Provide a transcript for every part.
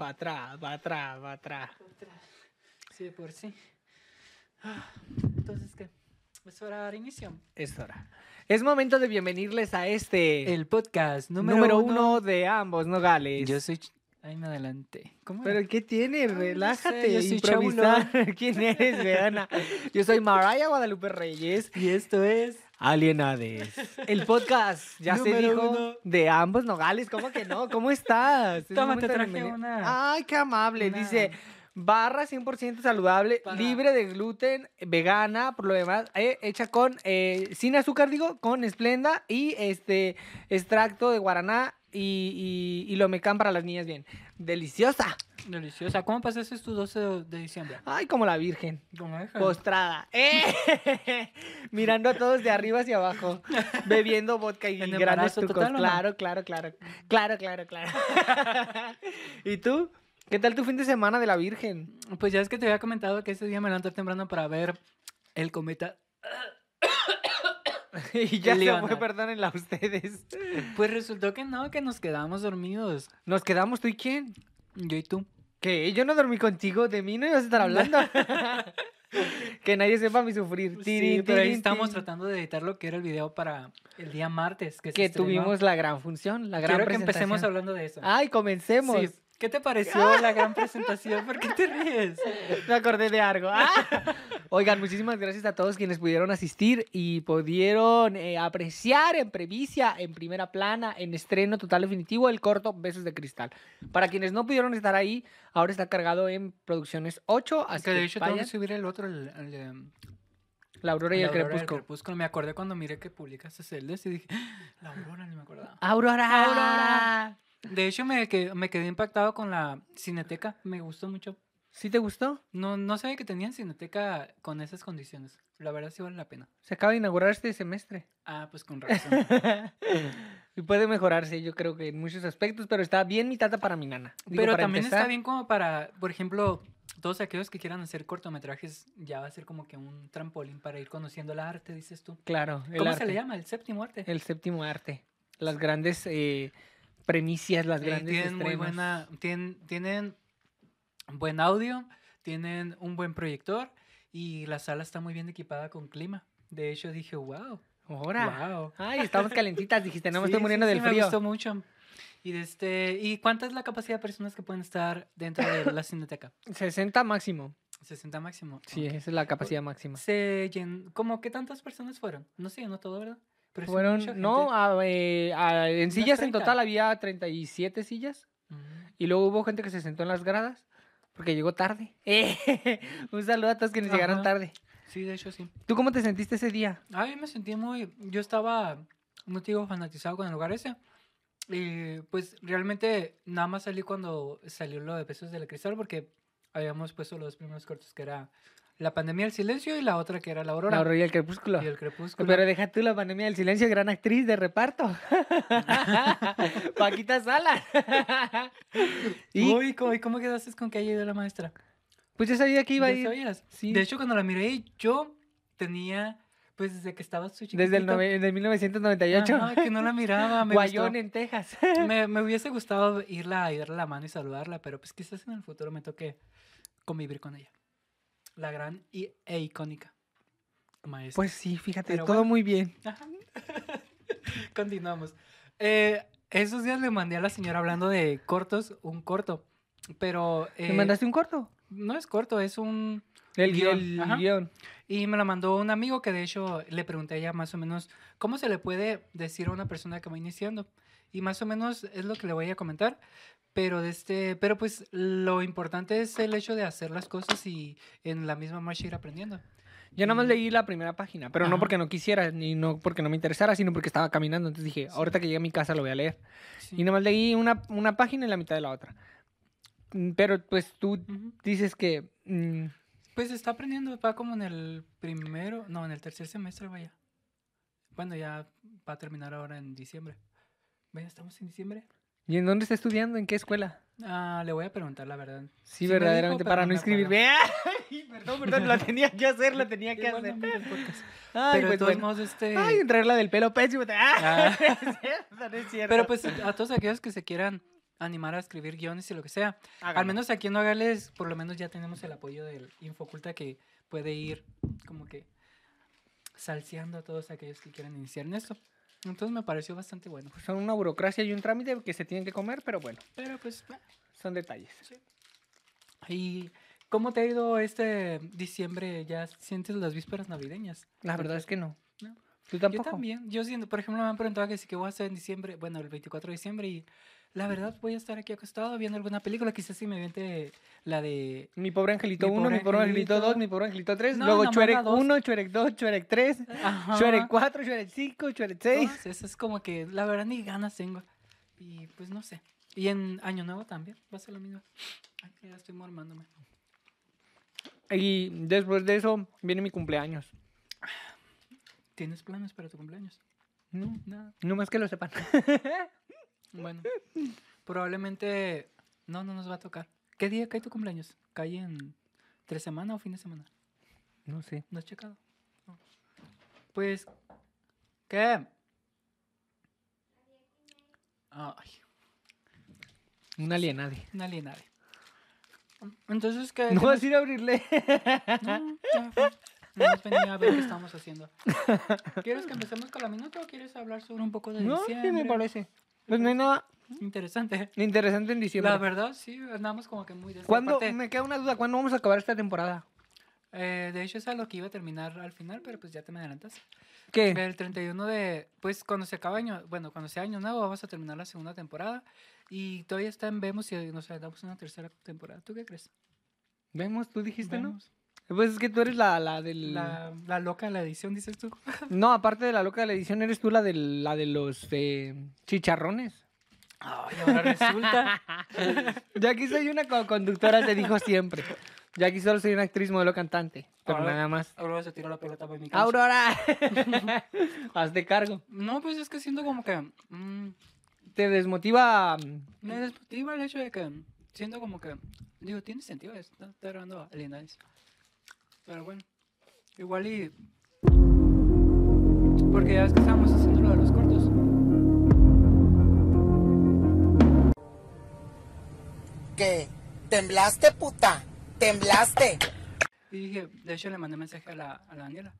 para atrás, para atrás, para atrás. Sí, de por sí. Ah, Entonces, ¿qué? ¿Es hora de dar inicio? Es hora. Es momento de bienvenirles a este El podcast número, número, uno, de ambos nogales. Yo soy... Ay, me adelanté. ¿Cómo Pero? ¿qué tiene? no sé, Relájate, yo soy improvisar. ¿Quién eres, Veana? Yo soy Mariah Guadalupe Reyes, Y esto es... Alienades. El podcast, ya se dijo, uno. de ambos nogales. ¿Cómo que no? ¿Cómo estás? Es Toma, te traje una- Ay, qué amable. una- Dice, barra 100% saludable, Para- libre de gluten, vegana, por lo demás, eh, hecha con, eh, sin azúcar, digo, con esplenda y este extracto de guaraná y, y, y lomecán para las niñas bien. Deliciosa. Deliciosa. ¿Cómo pasaste tu 12 de, diciembre? Ay, como la virgen. ¿Cómo es? Postrada. ¡Eh! Mirando a todos de arriba hacia abajo. Bebiendo vodka y ¿En grandes trucos. no? Claro, claro, claro. Claro, claro, claro. ¿Y tú? ¿Qué tal tu fin de semana de la Virgen? Pues ya es que te había comentado que ese día me levanté temprano para ver el cometa. y ya se fue, perdónenla a ustedes. Pues resultó que no, que nos quedamos dormidos. Nos quedamos tú y quién. Yo y tú. ¿Qué? Yo no dormí contigo, de mí no ibas a estar hablando. que nadie sepa mi sufrir. Sí, Tirin, pero ahí tirin, estamos tin. tratando de editar lo que era el video para el día martes. Que, tuvimos la gran función, la gran Quiero que empecemos presentación. hablando de eso. Ay, comencemos. Sí. ¿Qué te pareció la gran presentación? ¿Por qué te ríes? Me acordé de algo. ¡Ah! Oigan, muchísimas gracias a todos quienes pudieron asistir y pudieron eh, apreciar en previsia, en primera plana, en estreno total definitivo, el corto Besos de Cristal. Para quienes no pudieron estar ahí, ahora está cargado en Producciones 8. Así que de hecho tengo que vayan. subir el otro, el, el de, La Aurora y la el Aurora del Crepúsculo. Crepúsculo. Me acordé cuando miré que publicaste celdas y dije, "Ah, la Aurora, ni me acordaba. ¡Aurora! Aurora. De hecho, me quedé impactado con la Cineteca. Me gustó mucho. ¿Sí te gustó? No, no sabía que tenían Cineteca con esas condiciones. La verdad sí vale la pena. Se acaba de inaugurar este semestre. Ah, pues con razón. y puede mejorarse, yo creo que en muchos aspectos, pero está bien mi tata para mi nana. Digo, Pero para también está bien como para, por ejemplo, todos aquellos que quieran hacer cortometrajes, ya va a ser como que un trampolín para ir conociendo el arte, dices tú. Claro, el ¿Cómo se le llama? El séptimo arte. El séptimo arte. Las grandes eh, premisas, las Eh, grandes tienen muy buena, tienen, tienen buen audio, tienen un buen proyector y la sala está muy bien equipada con clima. De hecho dije, wow, Ahora. wow. Ay, estamos calentitas, dijiste, no me Sí, estoy muriendo sí, del sí, Me frío. gustó mucho. Y, este, ¿Y cuánta es la capacidad de personas que pueden estar dentro de la cineteca? 60 máximo. 60 máximo. Sí, Ok. esa es la capacidad máxima. Se llen... ¿Cómo que tantas personas fueron? No sé, no todo, ¿verdad? Pero Fueron, no, a- eh, a- en sillas en 30. total había 37 sillas. Mm. Y luego hubo gente que se sentó en las gradas porque llegó tarde. Un saludo a todos quienes llegaron Ajá. tarde. Sí, de hecho sí. ¿Tú cómo te sentiste ese día? Ay, me sentí muy. Yo estaba, no te digo, fanatizado con el lugar ese. Y pues realmente nada más salí cuando salió lo de Pesos de la Cristal porque habíamos puesto los primeros cortos que era La pandemia del silencio y la otra que era La Aurora. La aurora y el crepúsculo. Y el crepúsculo. Pero deja tú la pandemia del silencio, gran actriz de reparto. Paquita Sala. y Uy, ¿cómo, cómo quedaste con que haya ido la maestra? pues yo sabía que iba a ¿Ya ir. sabías? Sí. De hecho, cuando la miré, yo tenía, pues desde que estaba su Desde el chiquitito, nove- desde 1998. ajá, que no la miraba, me Guayón gustó. en Texas. me, me hubiese gustado irla y darle la mano y saludarla, pero pues quizás en el futuro me toque convivir con ella. La gran y, e icónica maestra. Pues sí, fíjate, Pero todo bueno. muy bien. Ajá. Continuamos. Eh, esos días le mandé a la señora hablando de cortos, un corto, pero ¿Me eh, mandaste un corto? no es corto, es un... El guion, ajá. guion. Y me la mandó un amigo que de hecho le pregunté a ella más o menos cómo se le puede decir a una persona que va iniciando. Y más o menos es lo que le voy a comentar. Pero, de este, pero pues lo importante es el hecho de hacer las cosas y en la misma marcha ir aprendiendo. Yo nada más leí la primera página, pero no Ajá. porque no quisiera, ni no porque no me interesara, sino porque estaba caminando. Entonces dije, Sí. ahorita que llegue a mi casa lo voy a leer. Sí. Y nada más leí una, una página y la mitad de la otra. Mm, Pero pues tú Ujú. dices que... mm, Pues está aprendiendo, va como en el primero, no, en el tercer semestre, vaya. Bueno, ya va a terminar ahora en diciembre. Vaya, estamos en diciembre. ¿Y en dónde está estudiando? ¿En qué escuela? Ah, le voy a preguntar la verdad. Sí, verdaderamente, para no inscribirme. Ay, perdón, perdón, lo tenía que hacer, lo tenía que hacer. Ay, Pero de pues todos bueno. modos, este... Ay, en traerla del pelo pésimo. Ah, no es cierto, no es cierto. Pero pues a todos aquellos que se quieran animar a escribir guiones y lo que sea. Al menos aquí en Nogales, por lo menos ya tenemos el apoyo del Infoculta que puede ir como que salseando a todos aquellos que quieran iniciar en esto. Entonces me pareció bastante bueno. Son una burocracia y un trámite que se tienen que comer, pero bueno, Pero pues, son detalles. ¿y cómo te ha ido este diciembre? ¿Ya sientes las vísperas navideñas? La verdad es que no. No. ¿Tú Yo tampoco? también. Yo siento, por ejemplo, me han preguntado que sí que voy a hacer en diciembre, bueno, el 24 de diciembre y la verdad voy a estar aquí acostado viendo alguna película, quizás si me viente la de Mi pobre angelito Mi 1, pobre mi pobre angelito angelito. 2, mi pobre angelito 3, No, luego dos. 1, Shrek 2, Shrek 3, Ajá. Shrek 4, Shrek 5, Shrek 6. Todas esas como que la verdad ni ganas tengo. Y pues no sé. Y en Año Nuevo también va a ser lo mismo. Ay, ya estoy mormándome. Y después de eso viene mi cumpleaños. ¿Tienes planes para tu cumpleaños? No, Nada. no más que lo sepan. Bueno, probablemente no, no nos va a tocar. ¿Qué día cae tu cumpleaños? ¿Cae en tres semanas o fin de semana? No sé. ¿No has checado? No. Pues, ¿qué? Ay, Un alienade. una alienade. Entonces, ¿qué? No vas a ir a abrirle. No, ya fue. Nomás venía a ver qué estamos haciendo. ¿Quieres que empecemos con la minuta o quieres hablar sobre un poco de No, sí diciembre? me parece. Pues no hay nada Interesante. interesante en diciembre. La verdad, sí, andamos como que muy... ¿Cuándo? parte. Me queda una duda. ¿Cuándo vamos a acabar esta temporada? Eh, de hecho, es a lo que iba a terminar al final, pero pues ya te me adelantas. ¿Qué? El 31 de... Pues cuando se acaba año... Bueno, cuando sea año nuevo vamos a terminar la segunda temporada. Y todavía está en Vemos si nos damos una tercera temporada. ¿Tú qué crees? Vemos, tú dijiste, ¿no? Pues es que tú eres la, la del... La, la loca de la edición, dices tú. No, aparte de la loca de la edición, eres tú la, del, la de los eh, chicharrones. Ay, ahora resulta... Ya aquí soy una co- conductora, se dijo siempre. Ya aquí solo soy una actriz, modelo, cantante. Pero Ahora- nada más. Ahora se tiró la pelota por mi cancha. ¡Aurora! Hazte cargo. No, pues es que siento como que mm, Te desmotiva... mm, me desmotiva el hecho de que siento como que, digo, tiene sentido esto, está, grabando alienades. Pero bueno, igual y... Porque ya es que estábamos haciendo lo de los cortos. ¿Qué? ¿Temblaste, puta? ¿Temblaste? Y dije, de hecho le mandé mensaje a la, a la Daniela.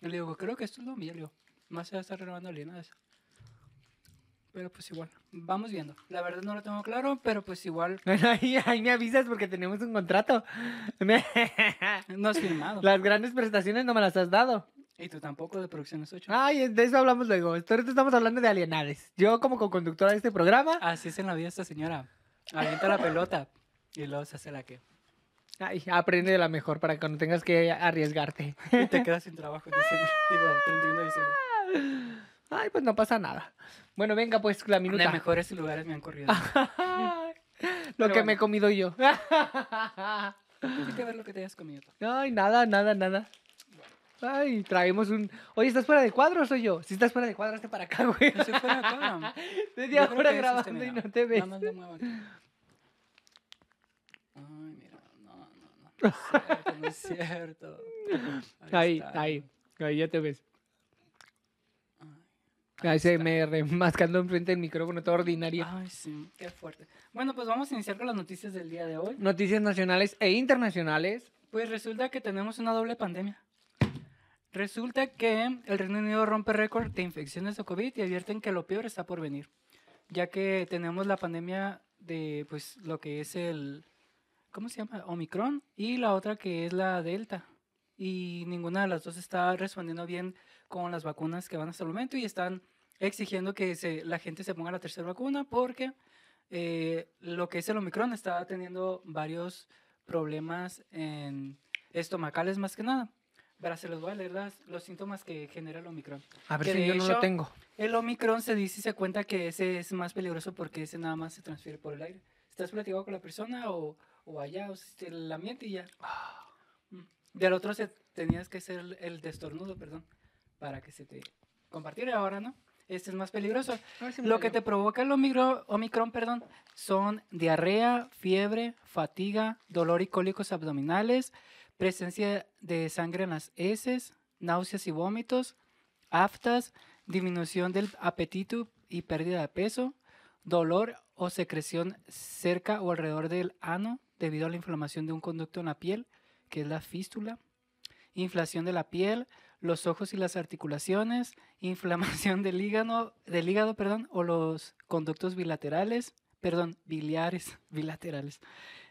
Y le digo, creo que esto es lo mío, le digo, más se va a estar grabando alienades. Pero pues igual, vamos viendo. La verdad no lo tengo claro, pero pues igual Ahí, ahí me avisas porque tenemos un contrato. No has firmado. Las grandes prestaciones no me las has dado. Y tú tampoco de Producciones 8. Ay, de eso hablamos luego. Esto ahorita estamos hablando de alienades. Yo como co-conductora de este programa, Así es en la vida esta señora. Avienta la pelota y luego se hace la que. ay, aprende de la mejor para que no tengas que arriesgarte. Y te quedas sin trabajo en diciembre. Digo, 31 de diciembre. Ay, pues no pasa nada. Bueno, venga pues la De minuta. mejores lugares me han corrido. Lo Pero que bueno. me he comido yo. Que ver lo que te hayas comido. Ay, nada, nada, nada. Ay, traemos un... Oye, ¿estás fuera de cuadro o soy yo? Si estás fuera de cuadro, hazte para acá, güey. No se fuera de cuadro. Media Yo creo hora que es este, grabando y no te ves. Nada más lo muevo aquí. Ay, mira, no, no, no. No es cierto, no es cierto. Ahí, está. ahí. Ahí ya te ves. Me remascando enfrente del micrófono, todo ordinario. Ay, sí, qué fuerte. Bueno, pues vamos a iniciar con las noticias del día de hoy. Noticias nacionales e internacionales. Pues resulta que tenemos una doble pandemia. Resulta que el Reino Unido rompe récord de infecciones de COVID y advierten que lo peor está por venir, ya que tenemos la pandemia de pues lo que es el ¿cómo se llama? Omicron y la otra que es la Delta. Y ninguna de las dos está respondiendo bien con las vacunas que van hasta el momento y están exigiendo que se, la gente se ponga la tercera vacuna porque eh, lo que es el Omicron está teniendo varios problemas en estomacales más que nada. Verá, se los voy a leer las- los síntomas que genera el Omicron. A ver Que si yo no lo hecho- tengo. El Omicron se dice y se cuenta que ese es más peligroso porque ese nada más se transfiere por el aire. Estás platicando con la persona o, o allá, o el ambiente y ya. Mm. Del otro se, tenías que hacer el, el destornudo, perdón, para que se te compartiera. Ahora no. Este es más peligroso. Lo que te provoca el Omicron, Omicron, perdón, son diarrea, fiebre, fatiga, dolor y cólicos abdominales, presencia de sangre en las heces, náuseas y vómitos, aftas, disminución del apetito y pérdida de peso, dolor o secreción cerca o alrededor del ano debido a la inflamación de un conducto en la piel, que es la fístula, inflación de la piel, los ojos y las articulaciones, inflamación del hígado, del hígado perdón, o los conductos bilaterales, perdón, biliares, bilaterales,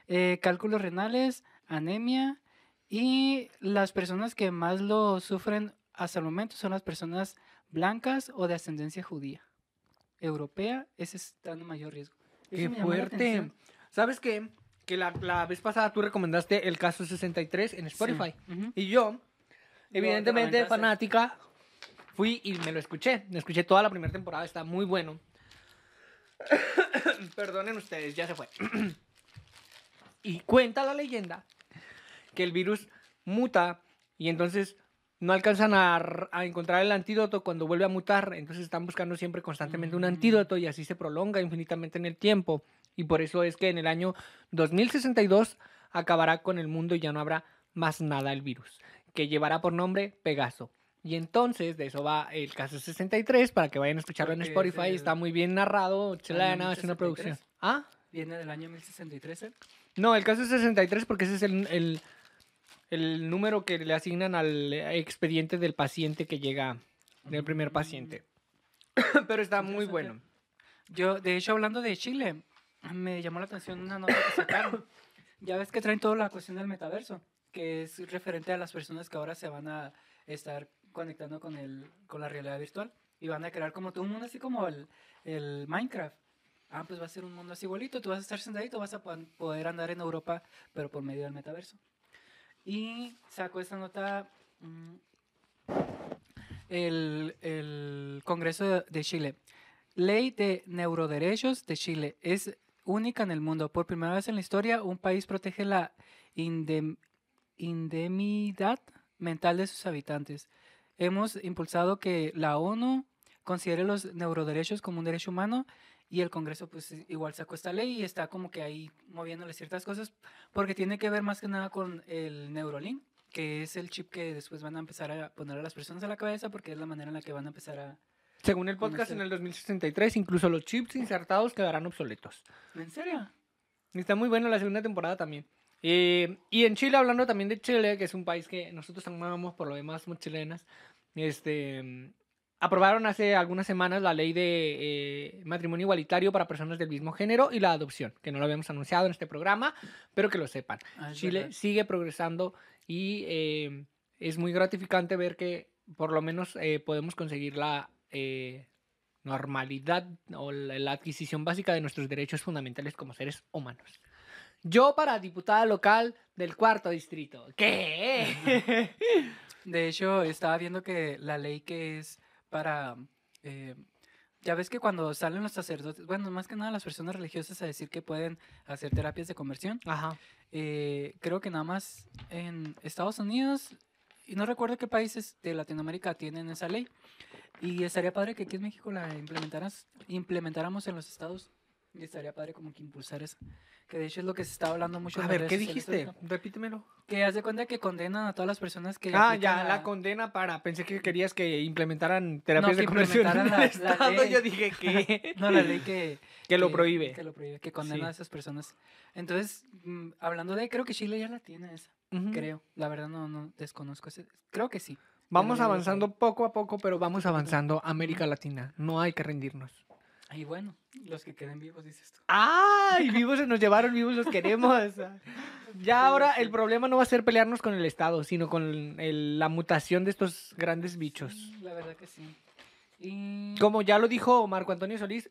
eh, cálculos renales, anemia y las personas que más lo sufren hasta el momento son las personas blancas o de ascendencia judía. Europea, ese está en mayor riesgo. Qué Eso fuerte. ¿Sabes qué? Que la, la vez pasada tú recomendaste el caso 63 en Spotify. Sí. Y yo, evidentemente fanática, fui y me lo escuché. Me escuché toda la primera temporada, está muy bueno. Perdonen ustedes, ya se fue. y cuenta la leyenda que el virus muta y entonces no alcanzan a, a encontrar el antídoto cuando vuelve a mutar. Entonces están buscando siempre constantemente un antídoto y así se prolonga infinitamente en el tiempo. Y por eso es que en el año 2062 acabará con el mundo y ya no habrá más nada el virus, que llevará por nombre Pegaso. Y entonces de eso va el caso 63 para que vayan a escucharlo en es Spotify. Está muy bien narrado. Chilena, es una 1063. producción. ¿Ah? Viene del año 1063. ¿eh? No, el caso es 63 porque ese es el, el, el número que le asignan al expediente del paciente que llega, del primer paciente. Pero está muy bueno. Yo, de hecho, hablando de Chile, me llamó la atención una nota que sacaron. ya ves que traen toda la cuestión del metaverso, que es referente a las personas que ahora se van a estar conectando con, el, con la realidad virtual y van a crear como todo un mundo así como el, el Minecraft. Ah, pues va a ser un mundo así igualito, tú vas a estar sentadito, vas a po- poder andar en Europa, pero por medio del metaverso. Y sacó esta nota mm, el, el Congreso de Chile. Ley de Neuroderechos de Chile es única en el mundo. Por primera vez en la historia, un país protege la indem- indemnidad mental de sus habitantes. Hemos impulsado que la ONU considere los neuroderechos como un derecho humano y el Congreso pues igual sacó esta ley y está como que ahí moviéndole ciertas cosas porque tiene que ver más que nada con el Neurolink, que es el chip que después van a empezar a poner a las personas a la cabeza porque es la manera en la que van a empezar a... Según el podcast, en el 2063, incluso los chips insertados quedarán obsoletos. ¿En serio? Está muy bueno la segunda temporada también. Eh, y en Chile, hablando también de Chile, que es un país que nosotros amamos, por lo demás somos chilenas, este, aprobaron hace algunas semanas la ley de eh, matrimonio igualitario para personas del mismo género y la adopción, que no lo habíamos anunciado en este programa, pero que lo sepan. Ah, Chile verdad. sigue progresando y eh, es muy gratificante ver que por lo menos eh, podemos conseguir la eh, normalidad o la, la adquisición básica de nuestros derechos fundamentales como seres humanos. Yo para diputada local del cuarto distrito. ¿Qué? De hecho, estaba viendo que la ley que es para... eh, ya ves que cuando salen los sacerdotes, bueno, más que nada las personas religiosas a decir que pueden hacer terapias de conversión, Ajá. eh, creo que nada más en Estados Unidos, y no recuerdo qué países de Latinoamérica tienen esa ley, y estaría padre que aquí en México la implementaras, implementáramos en los estados, y estaría padre como que impulsar eso, que de hecho es lo que se está hablando mucho A ver, ¿qué dijiste? Repítemelo. Que haz de cuenta que condenan a todas las personas que Ah, ya, la condena para. Pensé que querías que implementaran terapias que de conversión en implementaran el la- ley. Yo dije que. No, la ley que... Que lo prohíbe. Que lo prohíbe, que condena Sí. a esas personas. Entonces, mm, hablando de... Creo que Chile ya la tiene esa, creo. La verdad no, no desconozco ese. Creo que sí. Vamos avanzando poco a poco, pero vamos avanzando América Latina. No hay que rendirnos. Y bueno, los que queden vivos, dices tú. ¡Ay! Vivos se nos llevaron, vivos los queremos. Ya ahora el problema no va a ser pelearnos con el Estado, sino con el- la mutación de estos grandes bichos. La verdad que sí. Y... Como ya lo dijo Marco Antonio Solís,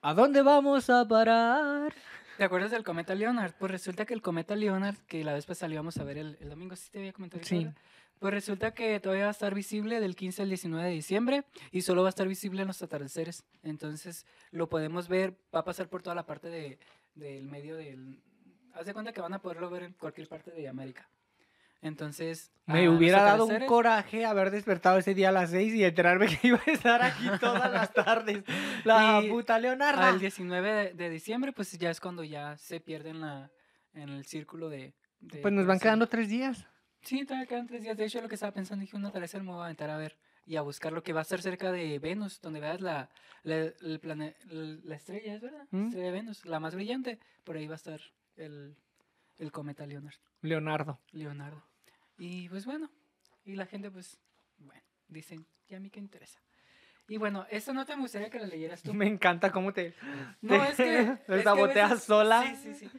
¿a dónde vamos a parar? ¿Te acuerdas del cometa Leonard? Pues resulta que el cometa Leonard, que la vez pasada lo íbamos a ver el, el domingo, ¿sí te había comentado? Sí. Pues resulta que todavía va a estar visible del 15 al 19 de diciembre y solo va a estar visible en los atardeceres. Entonces lo podemos ver, va a pasar por toda la parte de, del medio del... Haz de cuenta que van a poderlo ver en cualquier parte de América. Entonces... Me hubiera dado un coraje haber despertado ese día a las 6 y enterarme que iba a estar aquí todas las tardes. La Y puta Leonarda. Al 19 de, de diciembre, pues ya es cuando ya se pierde en, la, en el círculo de... de Pues nos van quedando tres días. Sí, todavía quedan tres días. De hecho, lo que estaba pensando, dije, una atardecer me voy a aventar a ver y a buscar lo que va a ser cerca de Venus, donde veas la, la, plane- la estrella, ¿es verdad? ¿Mm? Estrella de Venus, la más brillante. Por ahí va a estar el, el cometa Leonard, Leonardo. Leonardo. Y pues bueno, y la gente pues, bueno, dicen, ¿y a mí qué interesa? Y bueno, esta nota me gustaría que la leyeras tú. Me encanta cómo te... No, es que. Te es que a saboteas veces- sola. Sí, sí, sí.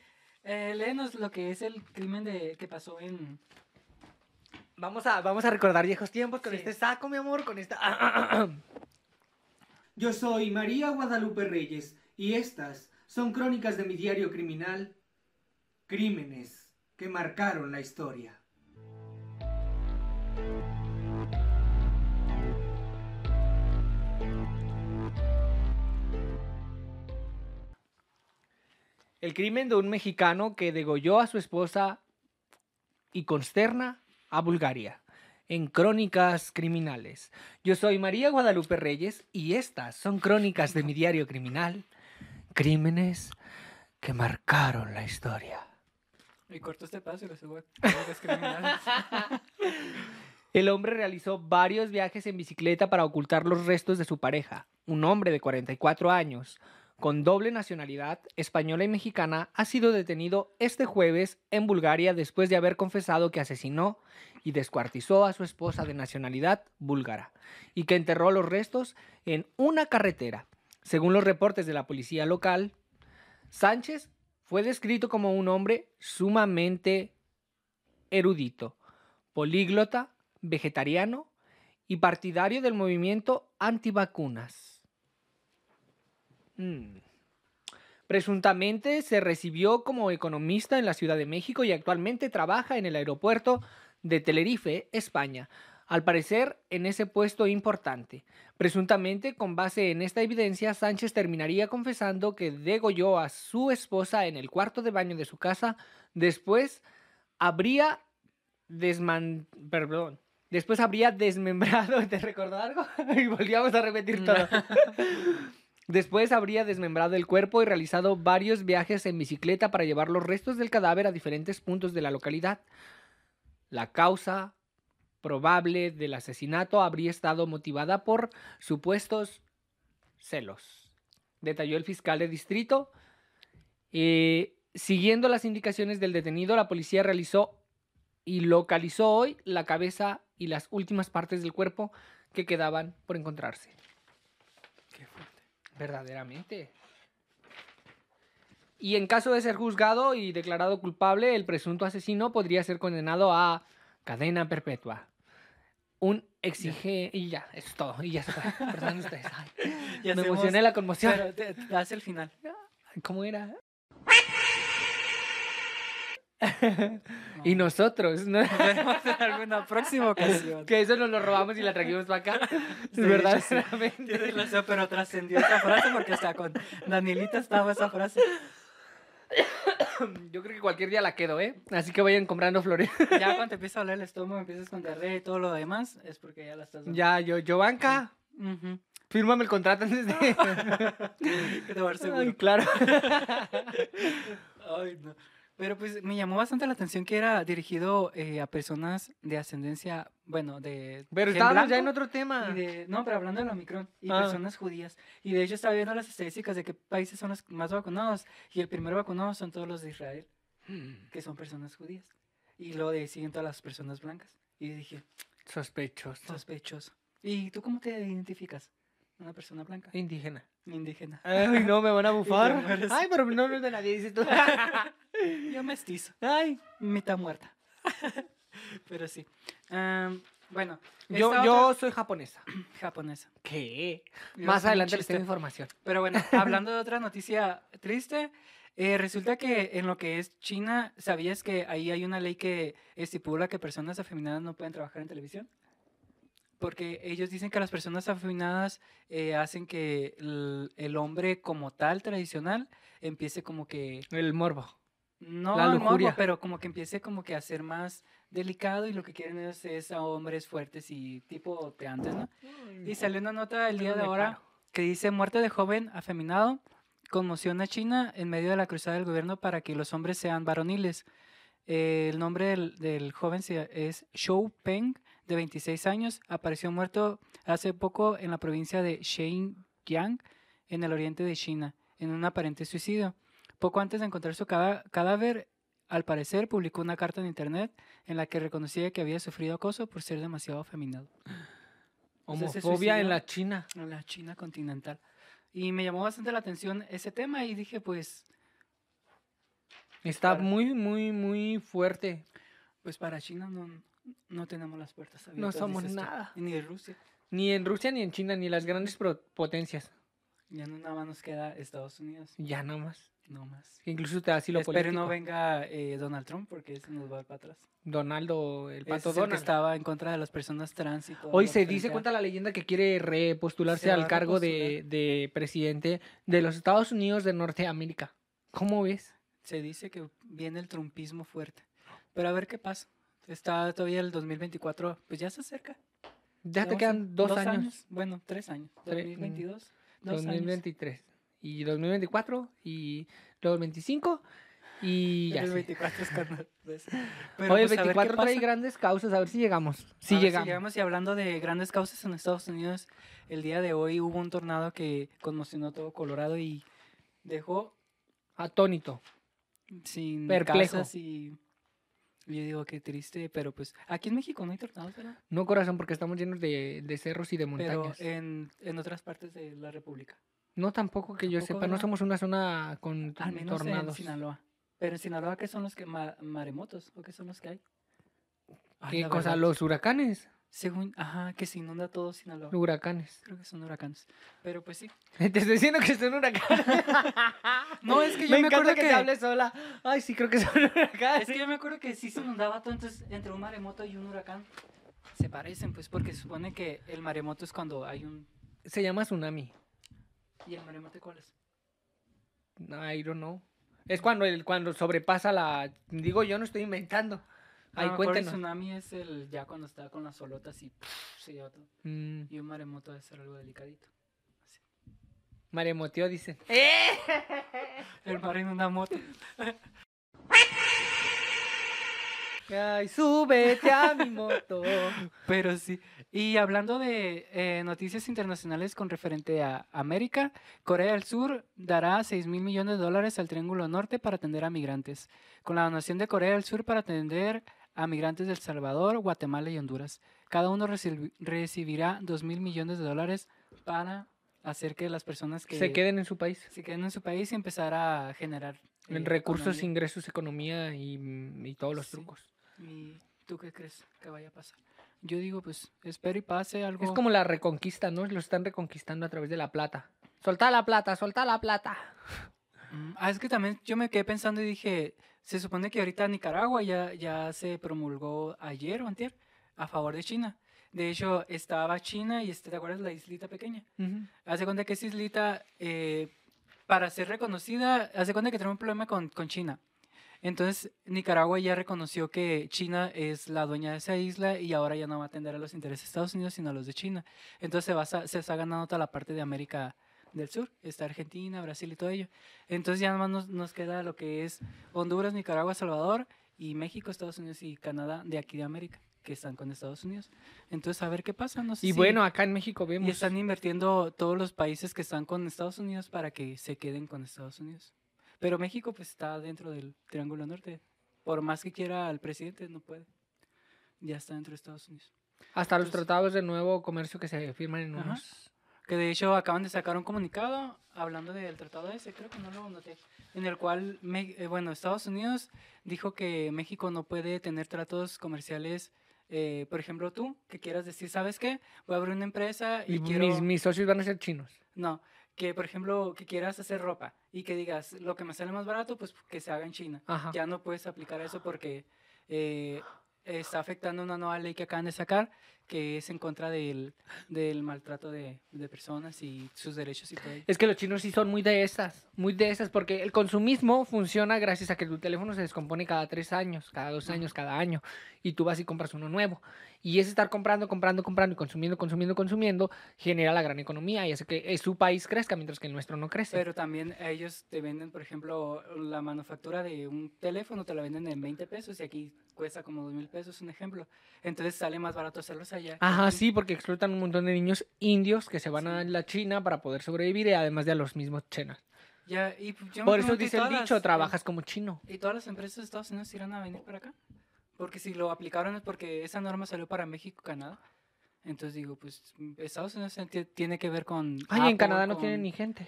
Eh, léenos lo que es el crimen de, que pasó en. Vamos a, vamos a recordar viejos tiempos con Sí. este saco, mi amor, con esta... Yo soy María Guadalupe Reyes y estas son crónicas de mi diario criminal, Crímenes que marcaron la historia. El crimen de un mexicano que degolló a su esposa y consterna a Bulgaria. En Crónicas Criminales. Yo soy María Guadalupe Reyes y estas son crónicas de mi diario criminal. Crímenes que marcaron la historia. Y corto este paso y lo subo crónicas criminales. El hombre realizó varios viajes en bicicleta para ocultar los restos de su pareja. Un hombre de 44 años, con doble nacionalidad, española y mexicana, ha sido detenido este jueves en Bulgaria después de haber confesado que asesinó y descuartizó a su esposa de nacionalidad búlgara y que enterró los restos en una carretera. Según los reportes de la policía local, Sánchez fue descrito como un hombre sumamente erudito, políglota, vegetariano y partidario del movimiento antivacunas. Mm. Presuntamente se recibió como economista en la Ciudad de México y actualmente trabaja en el aeropuerto de Tenerife, España. Al parecer, en ese puesto importante. Presuntamente, con base en esta evidencia, Sánchez terminaría confesando que degolló a su esposa en el cuarto de baño de su casa. Después habría desman... Perdón. Después habría desmembrado... ¿Te recordó algo? y volvíamos a repetir todo. Después habría desmembrado el cuerpo y realizado varios viajes en bicicleta para llevar los restos del cadáver a diferentes puntos de la localidad. La causa probable del asesinato habría estado motivada por supuestos celos, detalló el fiscal de distrito. Eh, siguiendo las indicaciones del detenido, la policía realizó y localizó hoy la cabeza y las últimas partes del cuerpo que quedaban por encontrarse. Verdaderamente. Y en caso de ser juzgado y declarado culpable, el presunto asesino podría ser condenado a cadena perpetua. Un exige... Y ya, eso es todo. Y ya fue. Perdón ustedes. Ay, me hacemos- emocioné la conmoción. Pero te, te hace el final. ¿Cómo era? y nosotros, ¿no? Nos vemos en alguna próxima ocasión. que eso nos lo robamos y la trajimos para acá. Sí. Tienes razón, pero trascendió esa frase porque hasta con Danilita estaba esa frase. Yo creo que cualquier día la quedo, ¿eh? Así que vayan comprando flores. Ya cuando te empieza a doler el estómago, empiezas con diarrea y todo lo demás, es porque ya la estás dando. ya, yo, yo, banca. Fírmame el contrato antes de. Que te va a dar seguro. Ay, claro. Ay, no. Pero pues me llamó bastante la atención que era dirigido eh, a personas de ascendencia, bueno, de... Pero estábamos ya en otro tema. y de- no, pero hablando del Omicron y Ah. personas judías. Y de hecho estaba viendo las estadísticas de qué países son los más vacunados. Y el primero vacunado son todos los de Israel, que son personas judías. Y luego de siguen todas las personas blancas. Y dije, Sospechoso. sospechoso. ¿Y tú cómo te identificas? Una persona blanca, Indígena. indígena. Ay, no, me van a bufar. Ay, pero no, no es de nadie, dices tú. Yo mestizo. Ay. mitad muerta. Pero sí. Bueno, Yo, soy japonesa. japonesa. ¿Qué? Más adelante les tengo información. Pero bueno, hablando de otra noticia triste, eh, resulta que en lo que es China, ¿sabías que ahí hay una ley que estipula que personas afeminadas no pueden trabajar en televisión? Porque ellos dicen que las personas afeminadas eh, hacen que el, el hombre como tal tradicional empiece como que El morbo. No, La lujuria. pero como que empiece como que a ser más delicado y lo que quieren es, es a hombres fuertes y tipo de antes, ¿no? Y salió una nota el día de ahora que dice muerte de joven afeminado, conmociona a China en medio de la cruzada del gobierno para que los hombres sean varoniles. Eh, el nombre del, del joven es Shou Peng, de 26 años, apareció muerto hace poco en la provincia de Xinjiang, en el oriente de China, en un aparente suicidio. Poco antes de encontrar su cadáver, al parecer publicó una carta en internet en la que reconocía que había sufrido acoso por ser demasiado afeminado. Homofobia en la China. en la China continental. Y me llamó bastante la atención ese tema y dije, pues, Está Para- muy, muy, muy fuerte. pues para China no, no tenemos las puertas abiertas. No somos nada. Ni de Rusia. Ni en Rusia, ni en China, ni las grandes potencias. Ya no nada más nos queda Estados Unidos. Ya no más. No más. Incluso te da asilo Espero político. no venga eh, Donald Trump porque ese nos va a dar para atrás. Donaldo, el pato es el que Donald. estaba en contra de las personas trans y todo. Hoy se dice, a- cuenta la leyenda, que quiere repostularse Se al cargo de, de presidente de los Estados Unidos de Norteamérica. ¿Cómo ves? Se dice que viene el trumpismo fuerte. Pero a ver qué pasa. Está todavía el 2024, pues ya se acerca. Ya te quedan dos, años. Bueno, tres años. Tre- 2022. Dos años. 2023. Y 2024. Y 2025. Y ya. El sé. 24 es cuando- pues, pero, Hoy el pues, a ver qué 24 trae grandes causas. A ver si llegamos. Sí A ver si llegamos. Y hablando de grandes causas en Estados Unidos, el día de hoy hubo un tornado que conmocionó todo Colorado y dejó Atónito. sin Perplejo. casas y yo digo qué triste, pero pues aquí en México no hay tornados, ¿verdad? No corazón, porque estamos llenos de, de cerros y de Pero montañas. en, en otras partes de la República. No, tampoco que yo tampoco, sepa. No somos una zona con Al menos tornados. en Sinaloa. Pero en Sinaloa, ¿qué son los que ma- maremotos? ¿O qué son los que hay? Ay, ¿Qué cosa? verdad, Los huracanes. Según, ajá, que se inunda todo Sinaloa. Huracanes. Creo que son huracanes. Pero pues sí. Te estoy diciendo que son huracanes. No, es que yo me, acuerdo que, que, te hables sola. Ay, sí, creo que son huracanes. Es que yo me acuerdo que sí se inundaba todo, entonces entre un maremoto y un huracán se parecen, pues, porque supone que el maremoto es cuando hay un. Se llama tsunami. ¿Y el maremoto cuál es? I don't know. Es cuando el cuando sobrepasa la. Digo, yo no estoy inventando. A Ay, lo mejor el cuéntenos. tsunami es el ya cuando está con las olotas y pff, se lleva todo. Mm, Y un maremoto debe ser algo delicadito. Así. maremoteo, dicen. El mar en una moto. Ay, súbete a mi moto. Pero sí. Y hablando de eh, noticias internacionales con referente a América, Corea del Sur dará 6 mil millones de dólares al Triángulo Norte para atender a migrantes. Con la donación de Corea del Sur para atender a migrantes de El Salvador, Guatemala y Honduras. Cada uno recibi- recibirá 2 mil millones de dólares para hacer que las personas que Se queden en su país. se queden en su país y empezar a generar En eh, recursos, economía. ingresos, economía y, y todos los Sí. trucos. ¿Y tú qué crees que vaya a pasar? Yo digo, pues, espero y pase algo. Es como la reconquista, ¿no? Lo están reconquistando a través de la plata. Solta la plata, solta la plata. Mm, Ah, es que también yo me quedé pensando y dije, se supone que ahorita Nicaragua ya, ya se promulgó ayer o antier a favor de China. De hecho, estaba China y, este, ¿te acuerdas la islita pequeña? Hace cuenta que esa islita, eh, para ser reconocida, hace cuenta que tiene un problema con, con China. Entonces, Nicaragua ya reconoció que China es la dueña de esa isla y ahora ya no va a atender a los intereses de Estados Unidos, sino a los de China. Entonces, se, va se está ganando toda la parte de América del Sur. Está Argentina, Brasil y todo ello. Entonces, ya nada más nos, nos queda lo que es Honduras, Nicaragua, Salvador y México, Estados Unidos y Canadá de aquí de América, que están con Estados Unidos. Entonces, a ver qué pasa. No sé Y si- bueno, acá en México y vemos. están invirtiendo todos los países que están con Estados Unidos para que se queden con Estados Unidos. Pero México pues está dentro del Triángulo Norte. Por más que quiera el presidente, no puede. Ya está dentro de Estados Unidos. Hasta los Entonces- tratados de nuevo comercio que se firman en Ajá. unos. Que de hecho acaban de sacar un comunicado hablando del tratado ese, creo que no lo noté, en el cual, Me- eh, bueno, Estados Unidos dijo que México no puede tener tratos comerciales, eh, por ejemplo, tú, que quieras decir, ¿sabes qué? Voy a abrir una empresa y, Y quiero... mis, mis socios van a ser chinos. No, que por ejemplo, que quieras hacer ropa y que digas, lo que me sale más barato, pues que se haga en China. Ajá. Ya no puedes aplicar eso porque eh, está afectando una nueva ley que acaban de sacar, que es en contra del, del maltrato de, de personas y sus derechos y todo. Es que los chinos sí son muy de esas, muy de esas, porque el consumismo funciona gracias a que tu teléfono se descompone cada tres años, cada dos años, cada año, y tú vas y compras uno nuevo. Y ese estar comprando, comprando, comprando y consumiendo, consumiendo, consumiendo, genera la gran economía y hace que eh, su país crezca mientras que el nuestro no crece. Pero también ellos te venden, por ejemplo, la manufactura de un teléfono, te la venden en 20 pesos y aquí cuesta como 2 mil pesos, un ejemplo. Entonces sale más barato hacerlos allá. Ajá, sí, porque explotan un montón de niños indios que se van a la China para poder sobrevivir y además de a los mismos chinos. Ya, y pues yo Por eso pregunto, ¿y dice el dicho, las- trabajas como chino. ¿Y todas las empresas de Estados Unidos irán a venir para acá? Porque si lo aplicaron es porque esa norma salió para México, Canadá. Entonces digo, pues Estados Unidos ti- tiene que ver con... Ay, en Canadá no con- tienen ni gente.